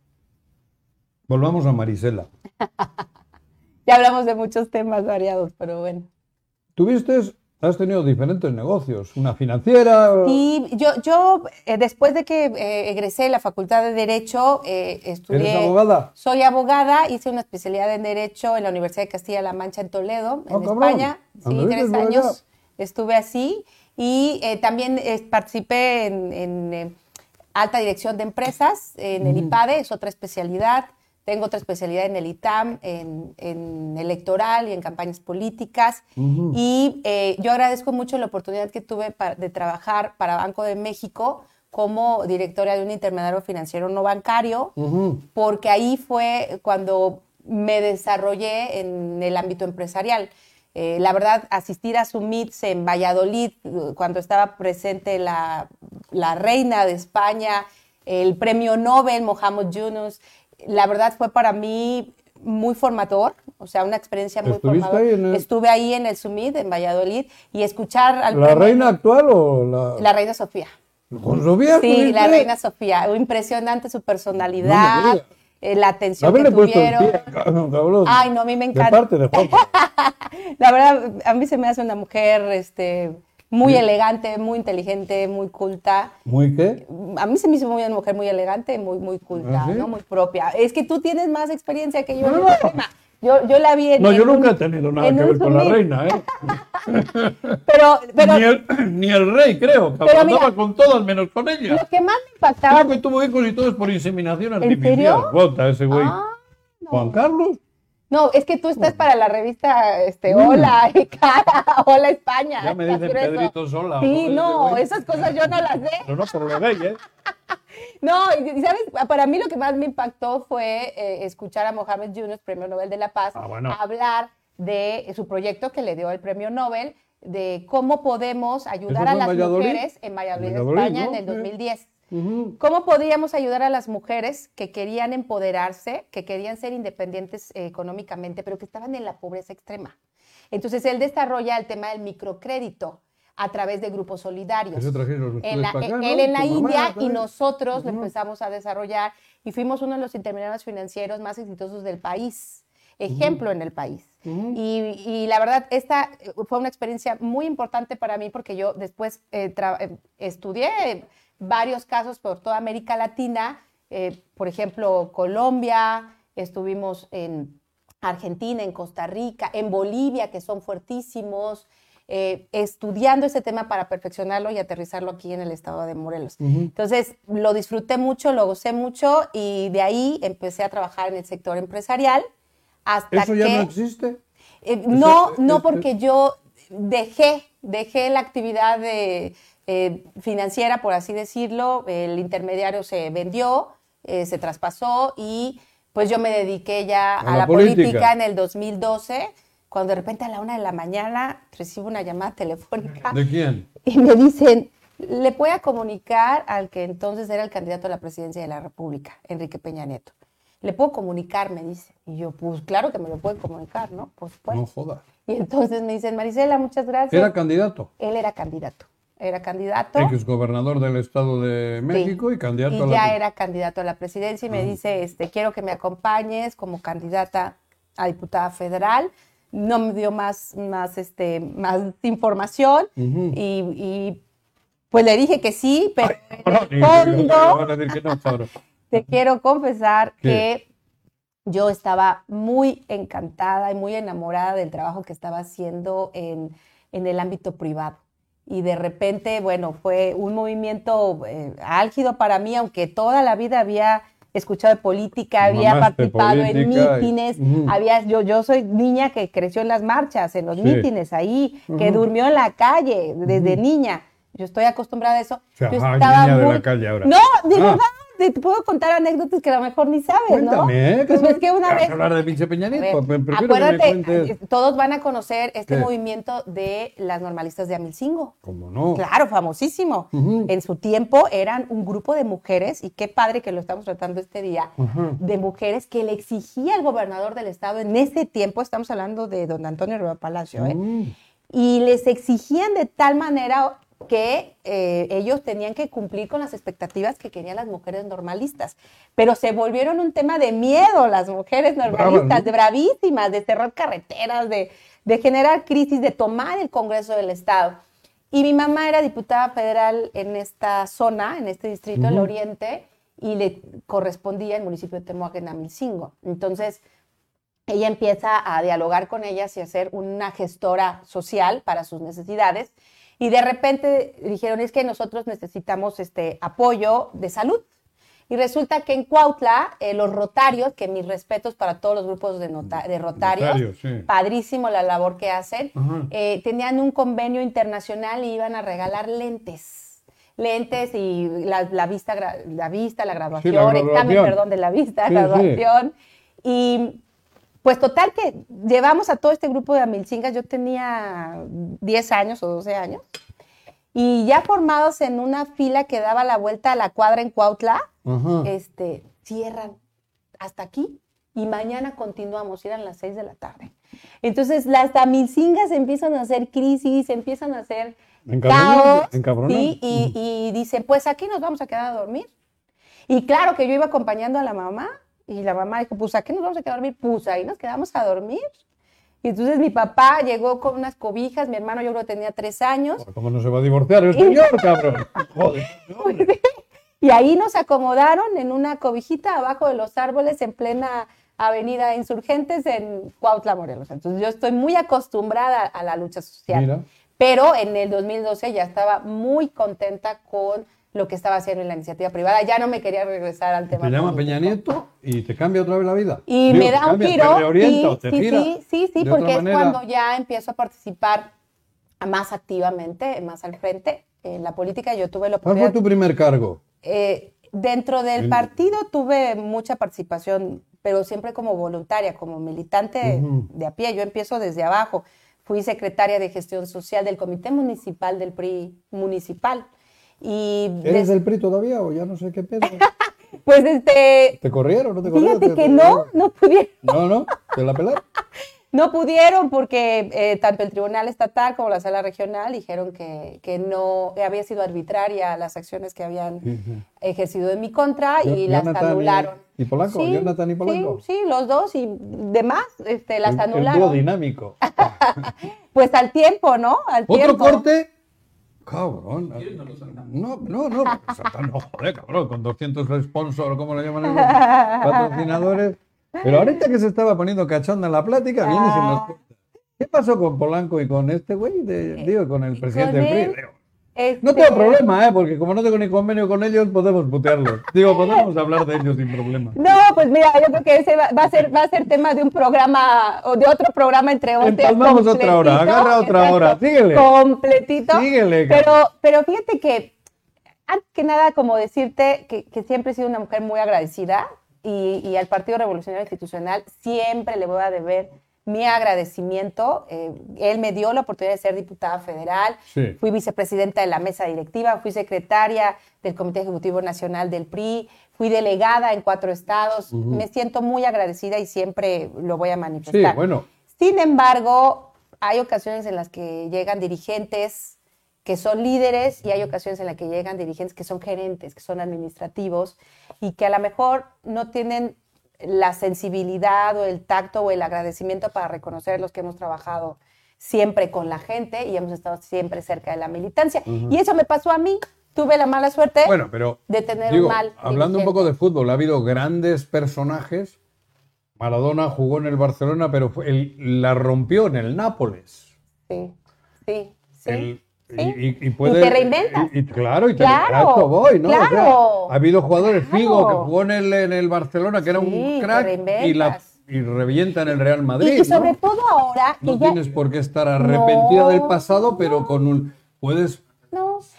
Volvamos a Marisela. Ya hablamos de muchos temas variados, pero bueno. Tuviste, has tenido diferentes negocios, una financiera. Y yo, yo eh, después de que eh, egresé de la Facultad de Derecho, eh, estudié... ¿Eres abogada? Soy abogada, hice una especialidad en Derecho en la Universidad de Castilla-La Mancha en Toledo, Ah, en cabrón. España. Sí, Anduviste tres allá. años estuve así. Y eh, también eh, participé en, en, eh, alta dirección de empresas, en el IPADE, es otra especialidad. Tengo otra especialidad en el ITAM, en, en electoral y en campañas políticas. Y eh, yo agradezco mucho la oportunidad que tuve de trabajar para Banco de México como directora de un intermediario financiero no bancario, porque ahí fue cuando me desarrollé en el ámbito empresarial. Eh, la verdad, asistir a su MITS en Valladolid, cuando estaba presente la, la reina de España, el premio Nobel, Mohamed Yunus, la verdad fue para mí muy formador, o sea, una experiencia muy ¿Estuviste formadora. ahí en el- Estuve ahí en el Summit, en Valladolid, y escuchar al ¿La reina actual o la, La reina Sofía. con Sofía? Sí, la reina Sofía. Impresionante su personalidad, eh, la atención Haberle que tuvieron. Ay, no, a mí me De encanta. parte de Juanjo. La verdad, a mí se me hace una mujer este, muy elegante, muy inteligente, muy culta. ¿Muy qué? A mí se me hizo muy una mujer muy elegante, muy, muy culta, ¿Ah, sí? ¿no? Muy propia. Es que tú tienes más experiencia que yo en No. el tema. Yo, yo la vi en No, yo en un- nunca he tenido nada en que ver con la reina, ¿eh? Pero, pero ni, el, ni el rey, creo. cabrón. Pero mira- con todas menos con ella. lo que más me impactaba... Creo que tuvo hijos y todo es por inseminación artificial. serio? Bota ese güey. Ah, no. Juan Carlos. No, es que tú estás para la revista este, Hola y Cara, Hola España. Ya me dicen Pedrito Sola. Sí, no, esas cosas yo no las sé. No, pero lo ¿eh? No, y sabes, para mí lo que más me impactó fue eh, escuchar a Mohamed Yunus, Premio Nobel de la Paz, hablar de su proyecto que le dio el Premio Nobel, de cómo podemos ayudar a las mujeres en Valladolid, España, en el 2010. ¿Cómo podríamos ayudar a las mujeres que querían empoderarse, que querían ser independientes eh, económicamente, pero que estaban en la pobreza extrema? Entonces, él desarrolla el tema del microcrédito a través de grupos solidarios. Eso en la, eh, acá, ¿no? Él en la India y nosotros uh -huh. lo empezamos a desarrollar y fuimos uno de los intermediarios financieros más exitosos del país, ejemplo uh -huh. en el país. Y, la verdad, esta eh, fue una experiencia muy importante para mí porque yo después eh, estudié varios casos por toda América Latina, eh, por ejemplo, Colombia, estuvimos en Argentina, en Costa Rica, en Bolivia, que son fuertísimos, eh, estudiando ese tema para perfeccionarlo y aterrizarlo aquí en el estado de Morelos. Entonces, lo disfruté mucho, lo gocé mucho y de ahí empecé a trabajar en el sector empresarial. Hasta ¿Eso ya no existe? Eh, no, no porque yo dejé, dejé la actividad de, eh, financiera, por así decirlo, el intermediario se vendió, se traspasó y pues yo me dediqué ya a, la, política. en el 2012 cuando de repente a la una de la mañana recibo una llamada telefónica. ¿De quién? Y me dicen, le puede comunicar al que entonces era el candidato a la presidencia de la República, Enrique Peña Nieto. Le puedo comunicar, me dice. Y yo, pues claro que me lo puede comunicar, ¿no? Pues, No joda. Y entonces me dicen, Marisela, muchas gracias. ¿Era candidato? Él era candidato. Era candidato. Ex gobernador del Estado de México y candidato a la... ya era candidato a la presidencia y me dice, este, quiero que me acompañes como candidata a diputada federal no me dio más, más, este, más información y, pues le dije que sí, pero te quiero confesar que yo estaba muy encantada y muy enamorada del trabajo que estaba haciendo en, el ámbito privado. Y de repente, bueno, fue un movimiento eh, álgido para mí, aunque toda la vida había escuchado de política, había participado en mítines, había, yo, yo soy niña que creció en las marchas, en los mítines ahí, que durmió en la calle desde niña. Yo estoy acostumbrada a eso. yo estaba niña de la calle ahora. No, de ah. verdad te, puedo contar anécdotas que a lo mejor ni sabes, Cuéntame, ¿no? Pues es que una vez... hablar de pinche Peñanito. Acuérdate, eh, todos van a conocer este movimiento de las normalistas de Amilcingo. ¿Cómo no? Claro, famosísimo. En su tiempo eran un grupo de mujeres, y qué padre que lo estamos tratando este día, de mujeres que le exigía al gobernador del estado en ese tiempo, estamos hablando de don Antonio Rivera Palacio, ¿eh? Mm. y les exigían de tal manera que eh, ellos tenían que cumplir con las expectativas que querían las mujeres normalistas. Pero se volvieron un tema de miedo las mujeres normalistas, de bravísimas, de cerrar carreteras, de, generar crisis, de tomar el Congreso del Estado. Y mi mamá era diputada federal en esta zona, en este distrito del Oriente, y le correspondía el municipio de Temoac en Amilcingo. Entonces, ella empieza a dialogar con ellas y a ser una gestora social para sus necesidades y de repente dijeron, es que nosotros necesitamos este apoyo de salud. Y resulta que en Cuautla, eh, los rotarios, que mis respetos para todos los grupos de, de rotarios, padrísimo la labor que hacen, eh, tenían un convenio internacional y iban a regalar lentes. Lentes y la, vista, la vista, la graduación, examen, perdón, de la vista, graduación. Y pues total que llevamos a todo este grupo de amilcingas, yo tenía 10 años o 12 años, y ya formados en una fila que daba la vuelta a la cuadra en Cuautla, este, cierran hasta aquí y mañana continuamos, eran las 6 de la tarde. Entonces las amilcingas empiezan a hacer crisis, empiezan a hacer caos, ¿sí? y, y dicen, pues aquí nos vamos a quedar a dormir. Y claro que yo iba acompañando a la mamá y la mamá dijo, pues, ¿a qué nos vamos a quedar a dormir? Pues ahí nos quedamos a dormir. Y entonces mi papá llegó con unas cobijas, mi hermano yo creo que tenía tres años. ¿Cómo no se va a divorciar el señor, cabrón? Joder. y ahí nos acomodaron en una cobijita abajo de los árboles en plena avenida Insurgentes en Cuautla, Morelos. Entonces yo estoy muy acostumbrada a la lucha social. Pero en el 2012 ya estaba muy contenta con lo que estaba haciendo en la iniciativa privada. Ya no me quería regresar al tema. Te llama Peña Nieto y te cambia otra vez la vida. Y me da un giro. Te orienta, te sí, sí, sí, sí, porque es cuando ya empiezo a participar más activamente, más al frente en la política. Yo tuve la oportunidad. ¿Cuál fue tu primer cargo? Eh, dentro del partido tuve mucha participación, pero siempre como voluntaria, como militante de a pie. Yo empiezo desde abajo. Fui secretaria de gestión social del Comité Municipal del PRI municipal. Y ¿Eres del PRI todavía o ya no sé qué pedo? pues este... ¿Te corrieron? ¿No te corrieron? Fíjate que no, no pudieron. No, no, ¿te la pelaron? no pudieron porque eh, tanto el Tribunal Estatal como la Sala Regional dijeron que, que no había sido arbitraria las acciones que habían ejercido en mi contra y las anularon. ¿Y Polanco? Sí, ¿Jonathan y Polanco? Sí, sí, los dos y demás este, las El- El anularon. dúo dinámico. Pues al tiempo, ¿no? Al Otro tiempo. corte. Cabrón. No, no, no. sea, no, joder, cabrón, con 200 sponsors, ¿cómo le llaman ellos? Patrocinadores. Pero ahorita que se estaba poniendo cachonda en la plática, viene y se nos corta. ¿Qué pasó con Polanco y con este güey? De- Digo, con el presidente del PRI. Este, No tengo problema, ¿eh? Porque como no tengo ni convenio con ellos, podemos putearlos. Digo, podemos hablar de ellos sin problema. No, pues mira, yo creo que ese va, va a ser va a ser tema de un programa o de otro programa entre hostias. Empalmamos otra hora, completito, agarra otra exacto, hora, síguele. Completito. Síguele, Pero, pero fíjate que, antes que nada, como decirte que, que siempre he sido una mujer muy agradecida y, y al Partido Revolucionario Institucional siempre le voy a deber mi agradecimiento. Eh, él me dio la oportunidad de ser diputada federal, Sí. fui vicepresidenta de la mesa directiva, fui secretaria del Comité Ejecutivo Nacional del PRI, fui delegada en cuatro estados. Me siento muy agradecida y siempre lo voy a Sí, manifestar. bueno. Sin embargo, hay ocasiones en las que llegan dirigentes que son líderes y hay ocasiones en las que llegan dirigentes que son gerentes, que son administrativos y que a lo mejor no tienen la sensibilidad o el tacto o el agradecimiento para reconocer los que hemos trabajado siempre con la gente y hemos estado siempre cerca de la militancia. Y eso me pasó a mí. Tuve la mala suerte Bueno, pero de tener digo, un mal. hablando un poco de fútbol, ha habido grandes personajes. Maradona jugó en el Barcelona, pero fue- la rompió en el Nápoles. Sí, sí, sí. El- sí. y, y- te reinventas. y- claro, y te, Claro, voy, ¿no? O sea, claro. ha habido jugadores, Figo, que Claro. jugó en el, en el Barcelona, que era un crack, y, la, y revienta en el Real Madrid. y, sobre ¿no? todo ahora que No ya tienes por qué estar arrepentida No, del pasado, pero con un puedes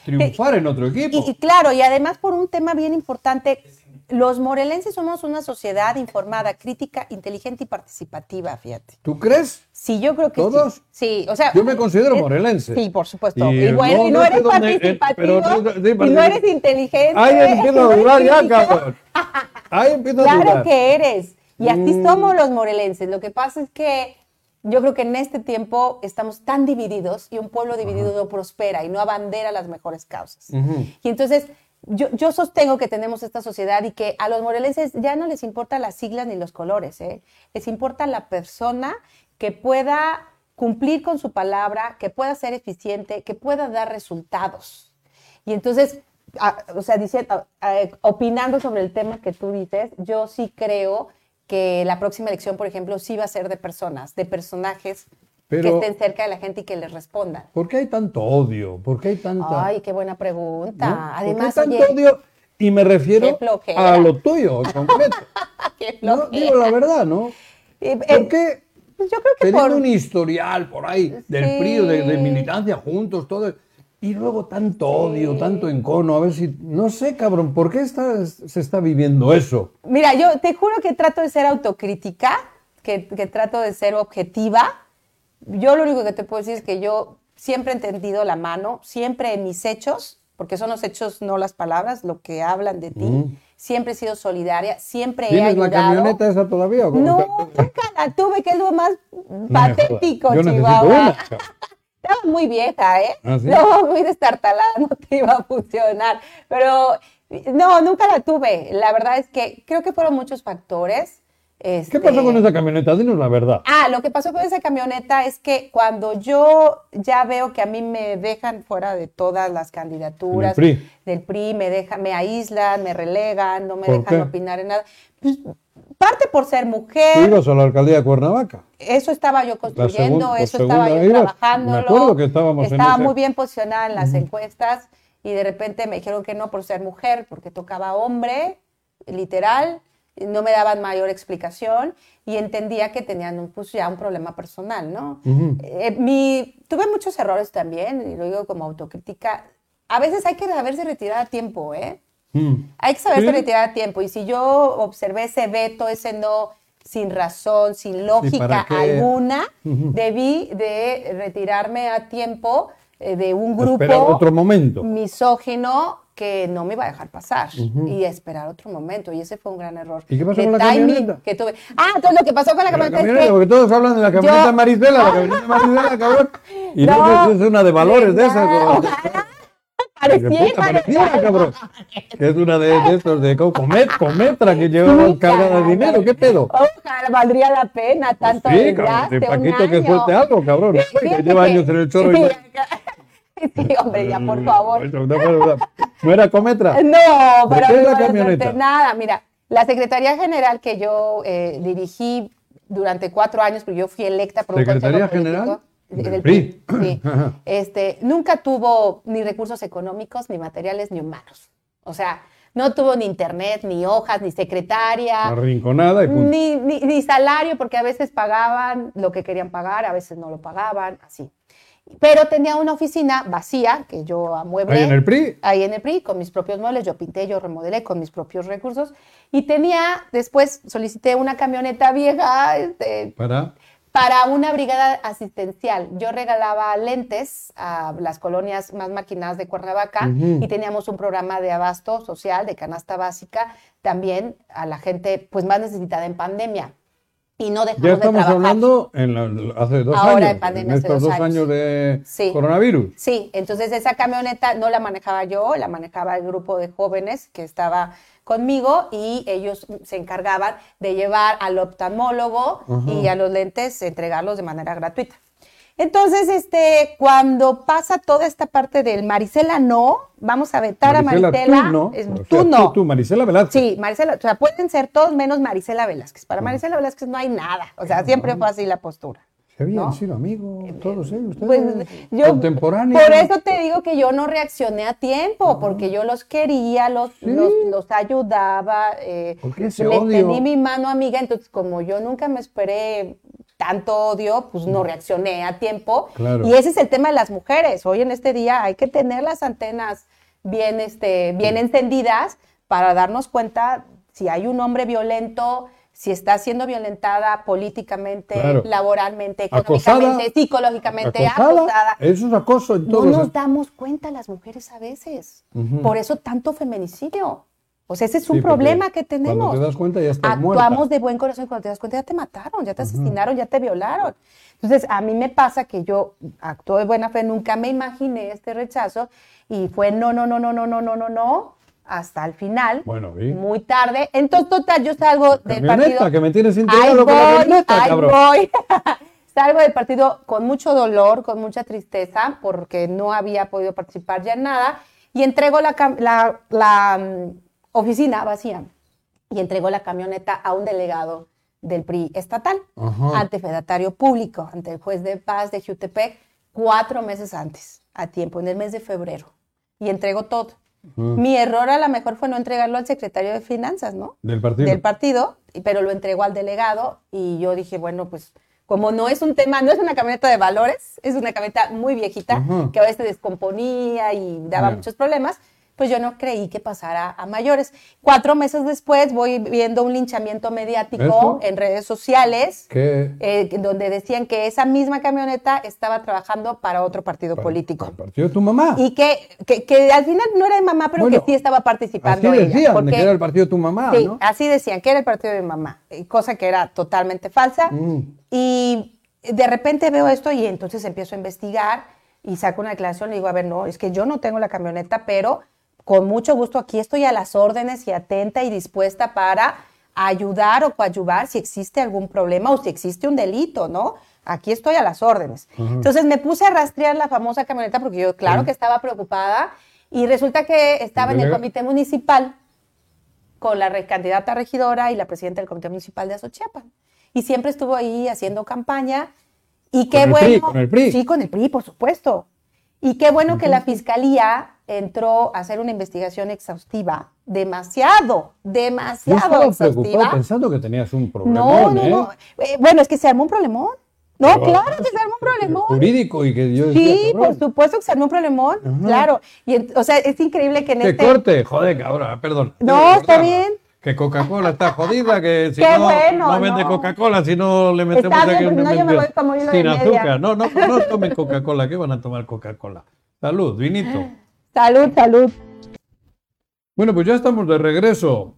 triunfar en otro equipo. Y claro, y además por un tema bien importante, los morelenses somos una sociedad informada, crítica, inteligente y participativa, fíjate. ¿Tú crees? Sí, yo creo que ¿Todos? sí. Sí, o sea, Yo me considero es- morelense. Sí, por supuesto. Y, bueno, no, y no, eres eh, participativo, pero- y no eres inteligente. Ahí empiezo a dudar ya, cabrón. Ahí empiezo a Claro dudar. que eres. Y así Mm. somos los morelenses. Lo que pasa es que yo creo que en este tiempo estamos tan divididos y un pueblo dividido no prospera y no abandera las mejores causas. Y entonces yo, yo sostengo que tenemos esta sociedad y que a los morelenses ya no les importan las siglas ni los colores, ¿eh? les importa la persona que pueda cumplir con su palabra, que pueda ser eficiente, que pueda dar resultados. Y entonces, a- o sea, a- opinando sobre el tema que tú dices, yo sí creo que la próxima elección, por ejemplo, sí va a ser de personas, de personajes que Pero- estén cerca de la gente y que les respondan. ¿Por qué hay tanto odio? ¿Por qué hay tanta... Ay, qué buena pregunta. ¿no? ¿Por qué Además, hay tanto oye, odio? Y me refiero a lo tuyo en concreto. qué No, digo la verdad, ¿no? Eh, ¿Por qué pues yo creo que teniendo por... un historial por ahí del Sí. PRI, de, de militancia juntos, todo, y luego tanto odio, tanto encono, a ver si, no sé, cabrón, ¿por qué está, se está viviendo eso? Mira, yo te juro que trato de ser autocrítica, que, que trato de ser objetiva. Yo lo único que te puedo decir es que yo siempre he entendido la mano, siempre en mis hechos, porque son los hechos, no las palabras, lo que hablan de ti. Siempre he sido solidaria, siempre he ¿Tienes la ayudado. camioneta esa todavía? No, nunca la tuve, que es lo más No patético, Chihuahua. Estaba muy vieja, ¿eh? ¿Ah, sí? No, muy destartalada, no te iba a funcionar. Pero no, nunca la tuve. La verdad es que creo que fueron muchos factores. ¿Qué Este, pasó con esa camioneta? Dinos la verdad. Ah, lo que pasó con esa camioneta es que cuando yo ya veo que a mí me dejan fuera de todas las candidaturas Del PRI. del PRI, me dejan, me aíslan, me relegan, no me ¿Por dejan qué? opinar en nada. Pues, parte por ser mujer, ibas a la alcaldía de Cuernavaca. eso estaba yo construyendo, eso estaba yo ibas. trabajándolo. Me acuerdo que estábamos en Estaba ese- muy bien posicionada en las encuestas y de repente me dijeron que no por ser mujer, porque tocaba hombre, literal, no me daban mayor explicación y entendía que tenían un, pues, ya un problema personal, ¿no? Eh, mi, tuve muchos errores también, y lo digo como autocrítica. A veces hay que saberse retirar a tiempo, ¿eh? Mm. Hay que saberse Sí. retirar a tiempo. Y si yo observé ese veto, ese no, sin razón, sin lógica alguna, debí de retirarme a tiempo eh, de un grupo Esperar otro momento. misógino que no me iba a dejar pasar y esperar otro momento. Y ese fue un gran error. ¿Y qué pasó de con la camioneta? que tuve. Ah, entonces lo que pasó con la La camioneta es camioneta, que porque todos hablan de la camioneta Yo- Marisela, la camioneta Marisela, cabrón. Y no, es una de valores de esas. Ojalá pareciera. pareciera, cabrón. Que es una de, de estos de Comet, Cometra que llevaba Sí, cargada de dinero. ¿Qué pedo? Ojalá, valdría la pena tanto Sí, cabrón. De Paquito que suelte algo, cabrón. Que lleva años en el chorro y sí, no- sí, hombre, ya, por favor. No, no, no, no. ¿No era Cometra? No, ¿De qué es la camioneta? nada. Mira, la Secretaría General que yo eh, dirigí durante cuatro años, porque yo fui electa por un ¿Secretaría consejo General? político, Del del PRI. sí. Este, nunca tuvo ni recursos económicos, ni materiales, ni humanos. O sea, no tuvo ni internet, ni hojas, ni secretaria. Arrinconada y punto. Ni, ni, ni salario, porque a veces pagaban lo que querían pagar, a veces no lo pagaban, así. Pero tenía una oficina vacía que yo amueblé. Ahí en el PRI. Ahí en el PRI, con mis propios muebles, yo pinté, yo remodelé con mis propios recursos. Y tenía, después solicité una camioneta vieja este, Para. para una brigada asistencial. Yo regalaba lentes a las colonias más marginadas de Cuernavaca Ujú. y teníamos un programa de abasto social, de canasta básica, también a la gente pues más necesitada en pandemia. Y no dejamos Ya de estamos hablando en la- hace dos Ahora años. en en estos dos años. de Sí. coronavirus. Sí, entonces esa camioneta no la manejaba yo, la manejaba el grupo de jóvenes que estaba conmigo y ellos se encargaban de llevar al oftalmólogo y a los lentes entregarlos de manera gratuita. Entonces, este, cuando pasa toda esta parte del Marisela no, vamos a vetar a Marisela. tú no. es- O sea, tú no. Tú, tú, Marisela Velázquez. Sí, Marisela, o sea, pueden ser todos menos Marisela Velázquez. Para Marisela Velázquez no hay nada. O sea, siempre fue así la postura. Se habían ¿no? sido amigos, todos ellos, ustedes, Pues yo, contemporáneos. por eso te digo que yo no reaccioné a tiempo, porque yo los quería, los, los, los ayudaba, eh, ¿Por qué ese les odio? tendí mi mano amiga, entonces como yo nunca me esperé tanto odio, pues no reaccioné a tiempo. Claro. Y ese es el tema de las mujeres. Hoy en este día hay que tener las antenas bien, este, bien encendidas para darnos cuenta si hay un hombre violento, si está siendo violentada políticamente, Claro. laboralmente, Acosada, económicamente, psicológicamente, Acosada, acosada. Eso es acoso en No nos damos cuenta las mujeres a veces. Por eso tanto feminicidio. O sea, ese es un problema que tenemos. Cuando te das cuenta ya estás Actuamos muerta. de buen corazón y cuando te das cuenta ya te mataron, ya te asesinaron, ya te violaron. Entonces, a mí me pasa que yo actúo de buena fe, nunca me imaginé este rechazo y fue no, no, no, no, no, no, no, no, no, hasta el final, Bueno, vi. muy tarde. Entonces, total, yo salgo del partido. que me tienes Ahí intrigado con la voy, cabrón. voy. Salgo del partido con mucho dolor, con mucha tristeza, porque no había podido participar ya en nada, y entrego la, la, la, mm, oficina vacía, y entrego la camioneta a un delegado del PRI estatal, Ajá. ante fedatario público, ante el juez de paz de Jutepec, cuatro meses antes, a tiempo, en el mes de febrero, y entrego todo. Mi error a lo mejor fue no entregarlo al secretario de Finanzas, ¿no? Del partido. del partido, pero lo entregó al delegado y yo dije, bueno, pues como no es un tema, no es una camioneta de valores, es una camioneta muy viejita Ajá. que a veces descomponía y daba muchos problemas, pues yo no creí que pasara a mayores. Cuatro meses después voy viendo un linchamiento mediático ¿Eso? en redes sociales eh, donde decían que esa misma camioneta estaba trabajando para otro partido político. El partido de tu mamá. Y que, que, que al final no era de mamá, pero Bueno, que sí estaba participando. Así ella, decían, porque- que era el partido de tu mamá, Sí, ¿no? así decían, que era el partido de mi mamá, eh, cosa que era totalmente falsa. Mm. Y de repente veo esto y entonces empiezo a investigar y saco una declaración y digo, a ver, no, es que yo no tengo la camioneta, pero con mucho gusto aquí estoy a las órdenes y atenta y dispuesta para ayudar o coadyuvar si existe algún problema o si existe un delito, ¿no? Aquí estoy a las órdenes. Entonces me puse a rastrear la famosa camioneta porque yo, claro que estaba preocupada y resulta que estaba en el comité municipal con la candidata regidora y la presidenta del Comité Municipal de Azochiapan. Y siempre estuvo ahí haciendo campaña. Y qué Con el bueno. PRI, con el PRI. Sí, con el PRI, por supuesto. Y qué bueno que la fiscalía entró a hacer una investigación exhaustiva. Demasiado, Yo demasiado preocupado exhaustiva. pensando que tenías un No, problemón, no, ¿eh? no. Eh, Bueno, es que se armó un problemón. No, Pero- claro que se armó un problemón. Jurídico y que yo decía, Sí, por supuesto que se armó un problemón, claro. Y, o sea, es increíble que en Que este... corte, joder, cabrón, perdón. No, está bien. Que Coca-Cola está jodida, que si Qué no, bueno, no vende no. Coca-Cola, si no le metemos Está bien, no, yo me voy como sin media. azúcar. No, no, no tomen Coca-Cola, ¿qué van a tomar Coca-Cola? Salud, vinito. Salud, salud. Bueno, pues ya estamos de regreso,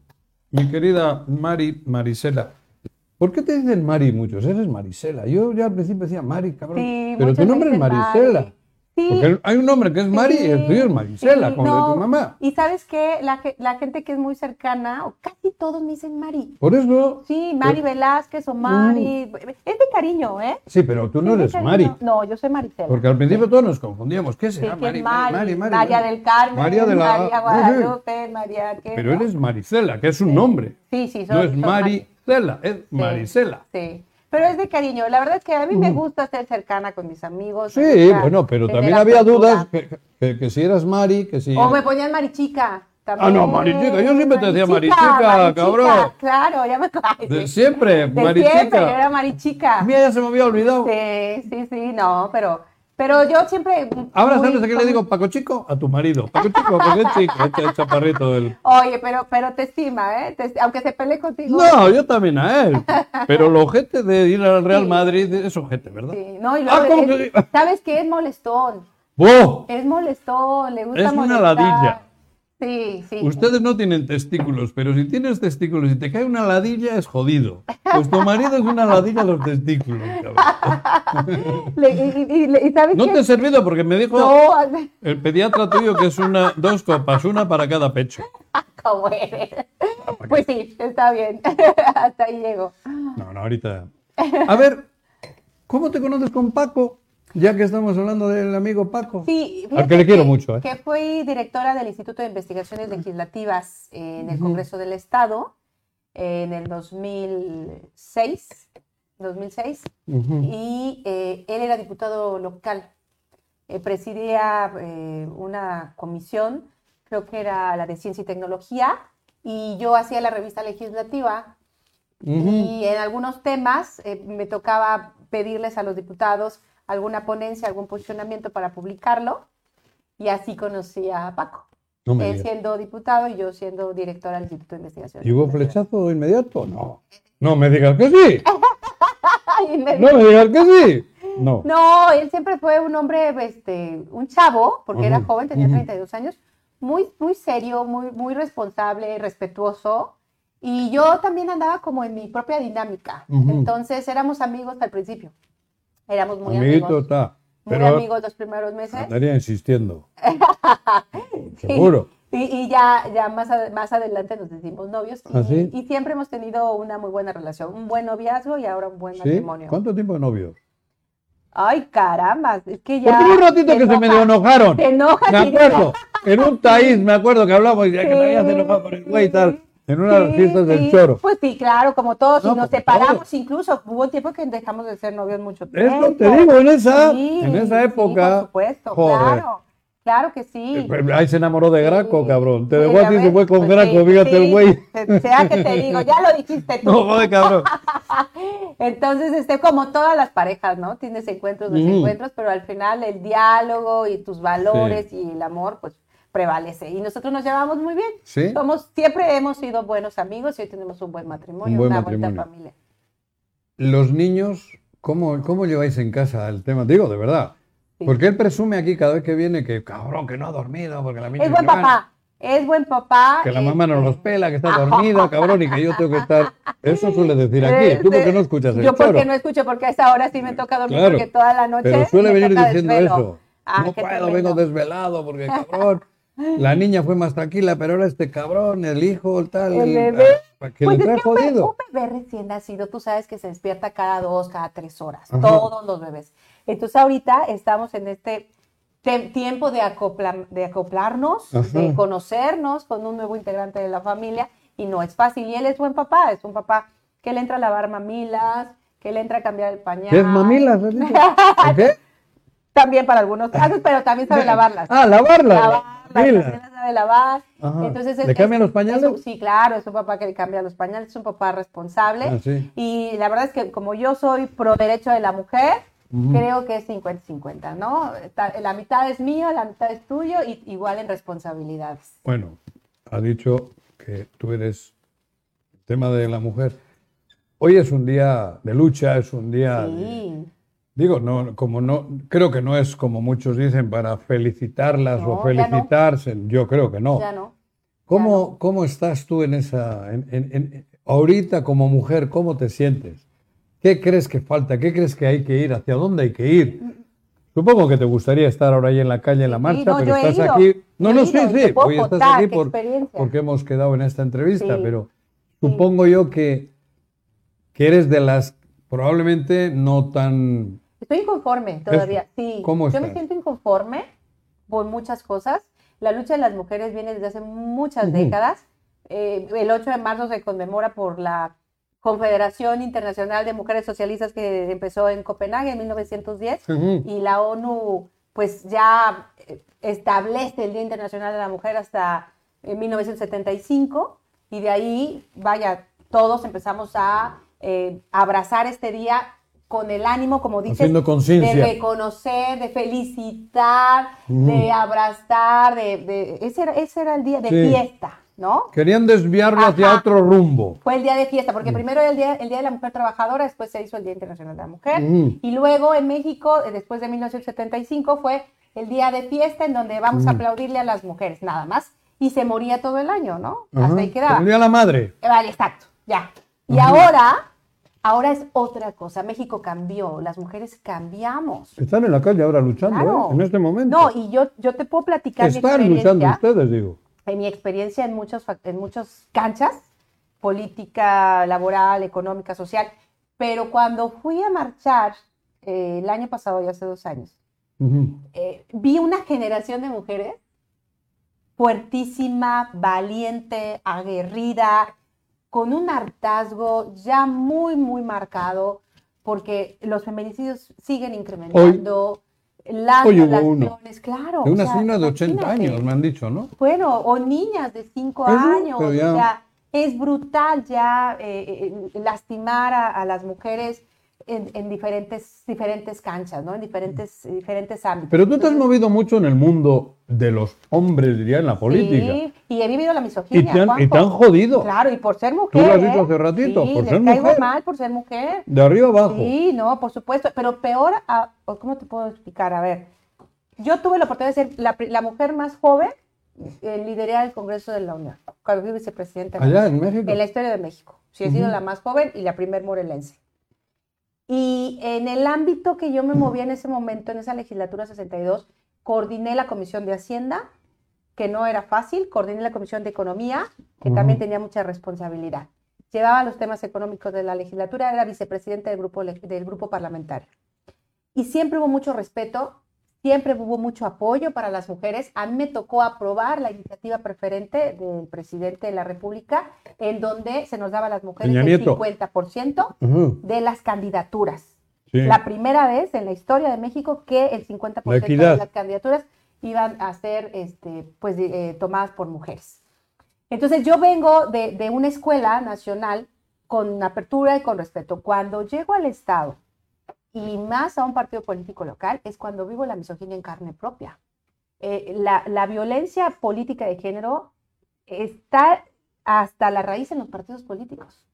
mi querida Mari, Marisela. ¿Por qué te dicen Mari muchos? Eres Marisela. Yo ya al principio decía Mari, cabrón. Sí, pero tu nombre es Marisela. Mari. Sí. Porque hay un nombre que es Mari y el tuyo es Marisela, Sí, como de no. tu mamá. Y sabes qué, la, ge- la gente que es muy cercana, o casi todos me dicen Mari. Por eso. Sí, Mari Velázquez o Mari. Es de cariño, ¿eh? Sí, pero tú no Es eres. Mari. No, yo soy Maricela. Porque al principio todos nos confundíamos. ¿Qué Sí, será que Mari, es Mari, Mari, Mari, María del Carmen, María de la- María Guadalupe, María qué, Pero ¿no? eres Marisela, que es un nombre. Sí, sí, No soy- es soy Maricela, es Marisela. Sí, pero es de cariño. La verdad es que a mí me gusta ser cercana con mis amigos. Sí, gusta bueno, pero también había dudas que, que- que si eras Mari, que si... O me ponían marichica. También. Ah, no, marichica, yo siempre te decía marichica, cabrón. Claro, ya me ay, De siempre, De Marichica. siempre, yo era marichica. Mía, ya se me había olvidado. Sí, sí, sí, no, pero, pero yo siempre. Ahora, ¿sabes a qué le digo Paco Chico? A tu marido. Paco Chico, es chico, este es chaparrito del... Oye, pero, pero te estima, ¿eh? Te- aunque se pelee contigo. No, yo también a él. Pero lo ojete de ir al Real Sí. Madrid es ojete, ¿verdad? Sí, no, y Ah, luego ¿cómo es- que? ¿Sabes qué? Es molestón. ¡Oh! Es molestón, le gusta Es una ladilla. Sí, sí. Ustedes no tienen testículos, pero si tienes testículos y te cae una ladilla es jodido. Pues tu marido es una ladilla a los testículos, cabrón. Le- y, y- y- y ¿sabes No qué? te he servido porque me dijo No, el pediatra tuyo que es una, dos copas, una para cada pecho. ¿cómo eres? Pues sí, está bien. Hasta ahí llego. No, no, ahorita. A ver, ¿cómo te conoces con Paco? Ya que estamos hablando del amigo Paco. Sí, Al que le quiero mucho, ¿eh? Que fui directora del Instituto de Investigaciones Legislativas en el Congreso del Estado en el 2006. 2006 Ujú. y eh, él era diputado local. Eh, presidía eh, una comisión, creo que era la de Ciencia y Tecnología, y yo hacía la revista legislativa Ujú. y en algunos temas eh, me tocaba pedirles a los diputados alguna ponencia, algún posicionamiento para publicarlo, y así conocí a Paco. No me Él siendo diputado y yo siendo directora del Instituto de Investigación. ¿Y hubo flechazo inmediato? No. No me digas que sí. No me digas que sí. No. No, él siempre fue un hombre, este, un chavo, porque era Ujú, joven, tenía ujú. 32 años, muy, muy serio, muy, muy responsable, respetuoso. Y yo también andaba como en mi propia dinámica. Ujú. Entonces éramos amigos al principio. Éramos muy Amiguito amigos. está. Muy Pero amigos los primeros meses. andaría insistiendo. Seguro. Y, y ya, ya más, más adelante nos decimos novios. Y, ¿Ah, sí? y siempre hemos tenido una muy buena relación, un buen noviazgo y ahora un buen ¿Sí? matrimonio. ¿Cuánto tiempo de novios? Ay, caramba, es que ya. Porque un ratito que se medio enojaron. Se enoja. Me acuerdo. En un taíz me acuerdo que hablamos y que me habías enojado por el güey y tal. En una de las fiestas del choro. Pues sí, claro, como todos, No, y nos separamos, todos. incluso hubo un tiempo que dejamos de ser novios mucho Es tiempo. lo te digo, en esa, Sí, en esa sí, época. por supuesto, joder. claro, claro que sí. Eh, Ahí se enamoró de Graco, Sí, cabrón. Te dejó a ti se fue con pues Graco, sí, fíjate sí, el güey. se- Sea que te digo, ya lo dijiste tú. No, joder, cabrón. Entonces, este, como todas las parejas, ¿no? Tienes encuentros, Ujú. desencuentros, pero al final el diálogo y tus valores y el amor, pues prevalece. Y nosotros nos llevamos muy bien. ¿Sí? Somos, siempre hemos sido buenos amigos y hoy tenemos un buen matrimonio, Un buen una matrimonio. bonita familia. Los niños, ¿cómo, ¿cómo lleváis en casa el tema? Digo, de verdad. Sí. Porque él presume aquí cada vez que viene que, cabrón, que no ha dormido, porque la niña Es buen que papá, es buen papá. Que la mamá no los pela, que está dormida, cabrón, y que yo tengo que estar. Eso suele decir aquí. ¿Tú por qué no escuchas el Yo porque choro? no escucho, porque a esa hora sí me toca dormir, Claro, porque toda la noche Pero suele venir diciendo desvelo. eso. Ah, no puedo, vengo desvelado porque cabrón. La niña fue más tranquila, pero ahora este cabrón, el hijo, el tal. El bebé. ah, Que Pues le es que un bebé, un bebé recién nacido, tú sabes que se despierta cada dos, cada tres horas, Ajá. todos los bebés. Entonces ahorita estamos en este te- tiempo de, acopla- de acoplarnos, Ajá. de conocernos con un nuevo integrante de la familia y no es fácil. Y él es buen papá, es un papá que le entra a lavar mamilas, que le entra a cambiar el pañal. ¿Qué es mamilas? qué? También para algunos casos, pero también sabe lavarlas. Ah, lavarlas. Lavarlas, también las sabe lavar. Ajá. Entonces, ¿Le es- cambian los pañales? es sí, claro, es un papá que le cambia los pañales, es un papá responsable. Ah, sí. Y la verdad es que como yo soy pro derecho de la mujer, creo que es 50-50, ¿no? La mitad es mío, la mitad es tuyo, y igual en responsabilidades. Bueno, ha dicho que tú eres el tema de la mujer. Hoy es un día de lucha, es un día de- Sí. Digo, no, como no, creo que no es como muchos dicen para felicitarlas No, o no. felicitarse. Yo creo que no. Ya no. ¿Cómo, ¿Cómo estás tú en esa, en, en- en- ahorita como mujer, cómo te sientes? ¿Qué crees que falta? ¿Qué crees que hay que ir? ¿Hacia dónde hay que ir? Supongo que te gustaría estar ahora ahí en la calle en la Sí, marcha, no, pero estás aquí. No, no, sí, sí, hoy estás aquí por- porque hemos quedado en esta entrevista, Sí. pero supongo yo que, que eres de las probablemente no tan. Estoy inconforme todavía, sí. ¿Cómo Yo me siento inconforme por muchas cosas. La lucha de las mujeres viene desde hace muchas décadas. Eh, el 8 de marzo se conmemora por la Confederación Internacional de Mujeres Socialistas que empezó en Copenhague en 1910 Ujú. y la ONU pues ya eh, establece el Día Internacional de la Mujer hasta en 1975 y de ahí, vaya, todos empezamos a eh, abrazar este día con el ánimo, como dices, de reconocer, de felicitar, de abrazar, de, de- ese, era, ese era el día de Sí. fiesta, ¿no? Querían desviarlo hacia Ajá. otro rumbo. Fue el día de fiesta, Mm. porque primero era el día, el día de la Mujer Trabajadora, después se hizo el Día Internacional de la Mujer, y luego en México, eh, después de 1975, fue el día de fiesta en donde vamos a Ujú. aplaudirle a las mujeres, nada más, y se moría todo el año, ¿no? Ajá. Hasta ahí quedaba. De la madre. Vale, exacto, ya. Y ahora, ahora es otra cosa, México cambió, las mujeres cambiamos. Están en la calle ahora luchando, Claro. ¿eh? En este momento. No, y yo, yo te puedo platicar mi Están luchando experiencia ustedes, digo. en mi experiencia en muchos, fac- en muchas canchas, política, laboral, económica, social, pero cuando fui a marchar eh, el año pasado, ya hace dos años, eh, vi una generación de mujeres fuertísima, valiente, aguerrida, con un hartazgo ya muy, muy marcado, porque los feminicidios siguen incrementando. las Hoy hubo uno. violaciones, claro. De o una sea, señora de 80 imagínate. años, me han dicho, ¿no? Bueno, o niñas de 5 Eso, años. ya- O sea, es brutal ya eh, eh, lastimar a, a las mujeres en, en diferentes, diferentes canchas, ¿no? En diferentes, diferentes ámbitos. Pero tú te has movido mucho en el mundo de los hombres, diría, en la política. Sí, y he vivido la Y misoginia. te, han, y te han jodido. Claro, y por ser Tú mujer. lo has dicho ¿eh? hace ratito, Sí, por ser caigo mujer. mal por ser mujer. De arriba abajo. Sí, no, por supuesto. Pero peor, a- ¿cómo te puedo explicar? A ver, yo tuve la oportunidad de ser la, mujer más joven en liderar el Congreso de la Unión, cuando fui vicepresidenta. Allá en México. En la historia de México. Sí, he sido la más joven y la primer morelense. Y en el ámbito que yo me movía en ese momento, en esa legislatura 62, coordiné la Comisión de Hacienda, que no era fácil, coordiné la Comisión de Economía, que también tenía mucha responsabilidad. Llevaba los temas económicos de la legislatura, era vicepresidente del grupo, del grupo parlamentario. Y siempre hubo mucho respeto, siempre hubo mucho apoyo para las mujeres. A mí me tocó aprobar la iniciativa preferente del presidente de la República, en donde se nos daba a las mujeres el Nieto. 50% Ujú, de las candidaturas. sí. La primera vez en la historia de México que el 50% La de las candidaturas iban a ser este, pues, eh, tomadas por mujeres. Entonces yo vengo de, de una escuela nacional con apertura y con respeto. Cuando llego al Estado y más a un partido político local es cuando vivo la misoginia en carne propia. Eh, la, la violencia política de género está hasta la raíz en los partidos políticos.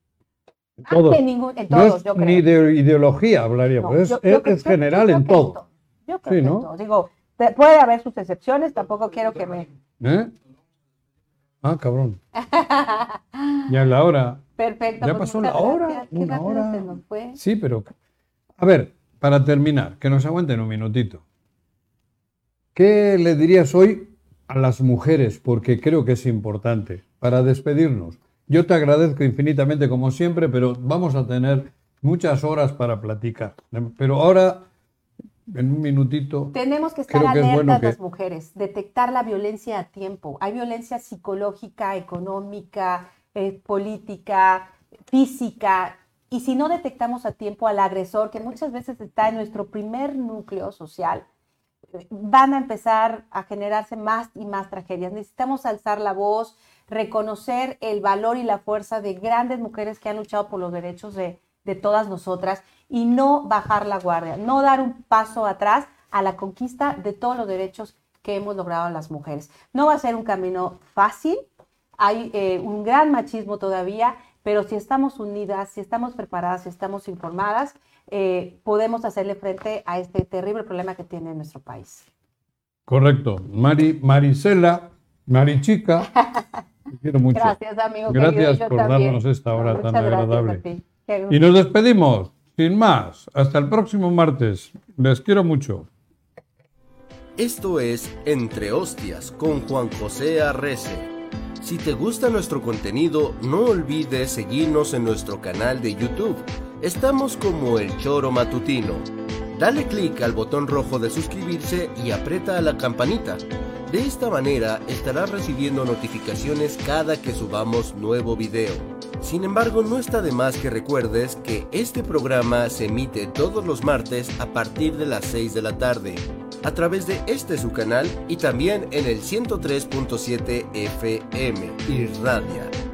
Todos. En, ningún, en No todos, es yo creo. ni de ideología hablaríamos, No, es, yo- es- yo creo- es yo- general en todo. Yo creo Sí, que ¿no? todo. Digo, puede haber sus excepciones, tampoco quiero que me... ¿Eh? Ah, cabrón. Ya la hora. Perfecto. Ya pues pasó la hora, gracias. Una hora. se nos fue. Sí, pero. A ver, para terminar, que nos aguanten un minutito. ¿Qué le dirías hoy a las mujeres? Porque creo que es importante para despedirnos. Yo te agradezco infinitamente como siempre, pero vamos a tener muchas horas para platicar. Pero ahora, en un minutito, Tenemos que estar Creo que es alertas bueno que- las mujeres, detectar la violencia a tiempo. Hay violencia psicológica, económica, eh, política, física. Y si no detectamos a tiempo al agresor, que muchas veces está en nuestro primer núcleo social, van a empezar a generarse más y más tragedias. Necesitamos alzar la voz, reconocer el valor y la fuerza de grandes mujeres que han luchado por los derechos de, de todas nosotras y no bajar la guardia, no dar un paso atrás a la conquista de todos los derechos que hemos logrado las mujeres. No va a ser un camino fácil, hay eh, un gran machismo todavía, pero si estamos unidas, si estamos preparadas, si estamos informadas, eh, podemos hacerle frente a este terrible problema que tiene nuestro país. correcto. Mari, Marisela, Marichica, te quiero mucho. Gracias, amigo. Gracias por también. darnos esta hora Muchas tan agradable. Y nos despedimos, sin más. Hasta el próximo martes. Les quiero mucho. Esto es Entre Hostias con Juan José Arrece. Si te gusta nuestro contenido, no olvides seguirnos en nuestro canal de YouTube. Estamos como El Choro Matutino. Dale clic al botón rojo de suscribirse y aprieta la campanita. De esta manera estarás recibiendo notificaciones cada que subamos nuevo video. Sin embargo, no está de más que recuerdes que este programa se emite todos los martes a partir de las 6 de la tarde, a través de este su canal y también en el 103.7 FM Irradia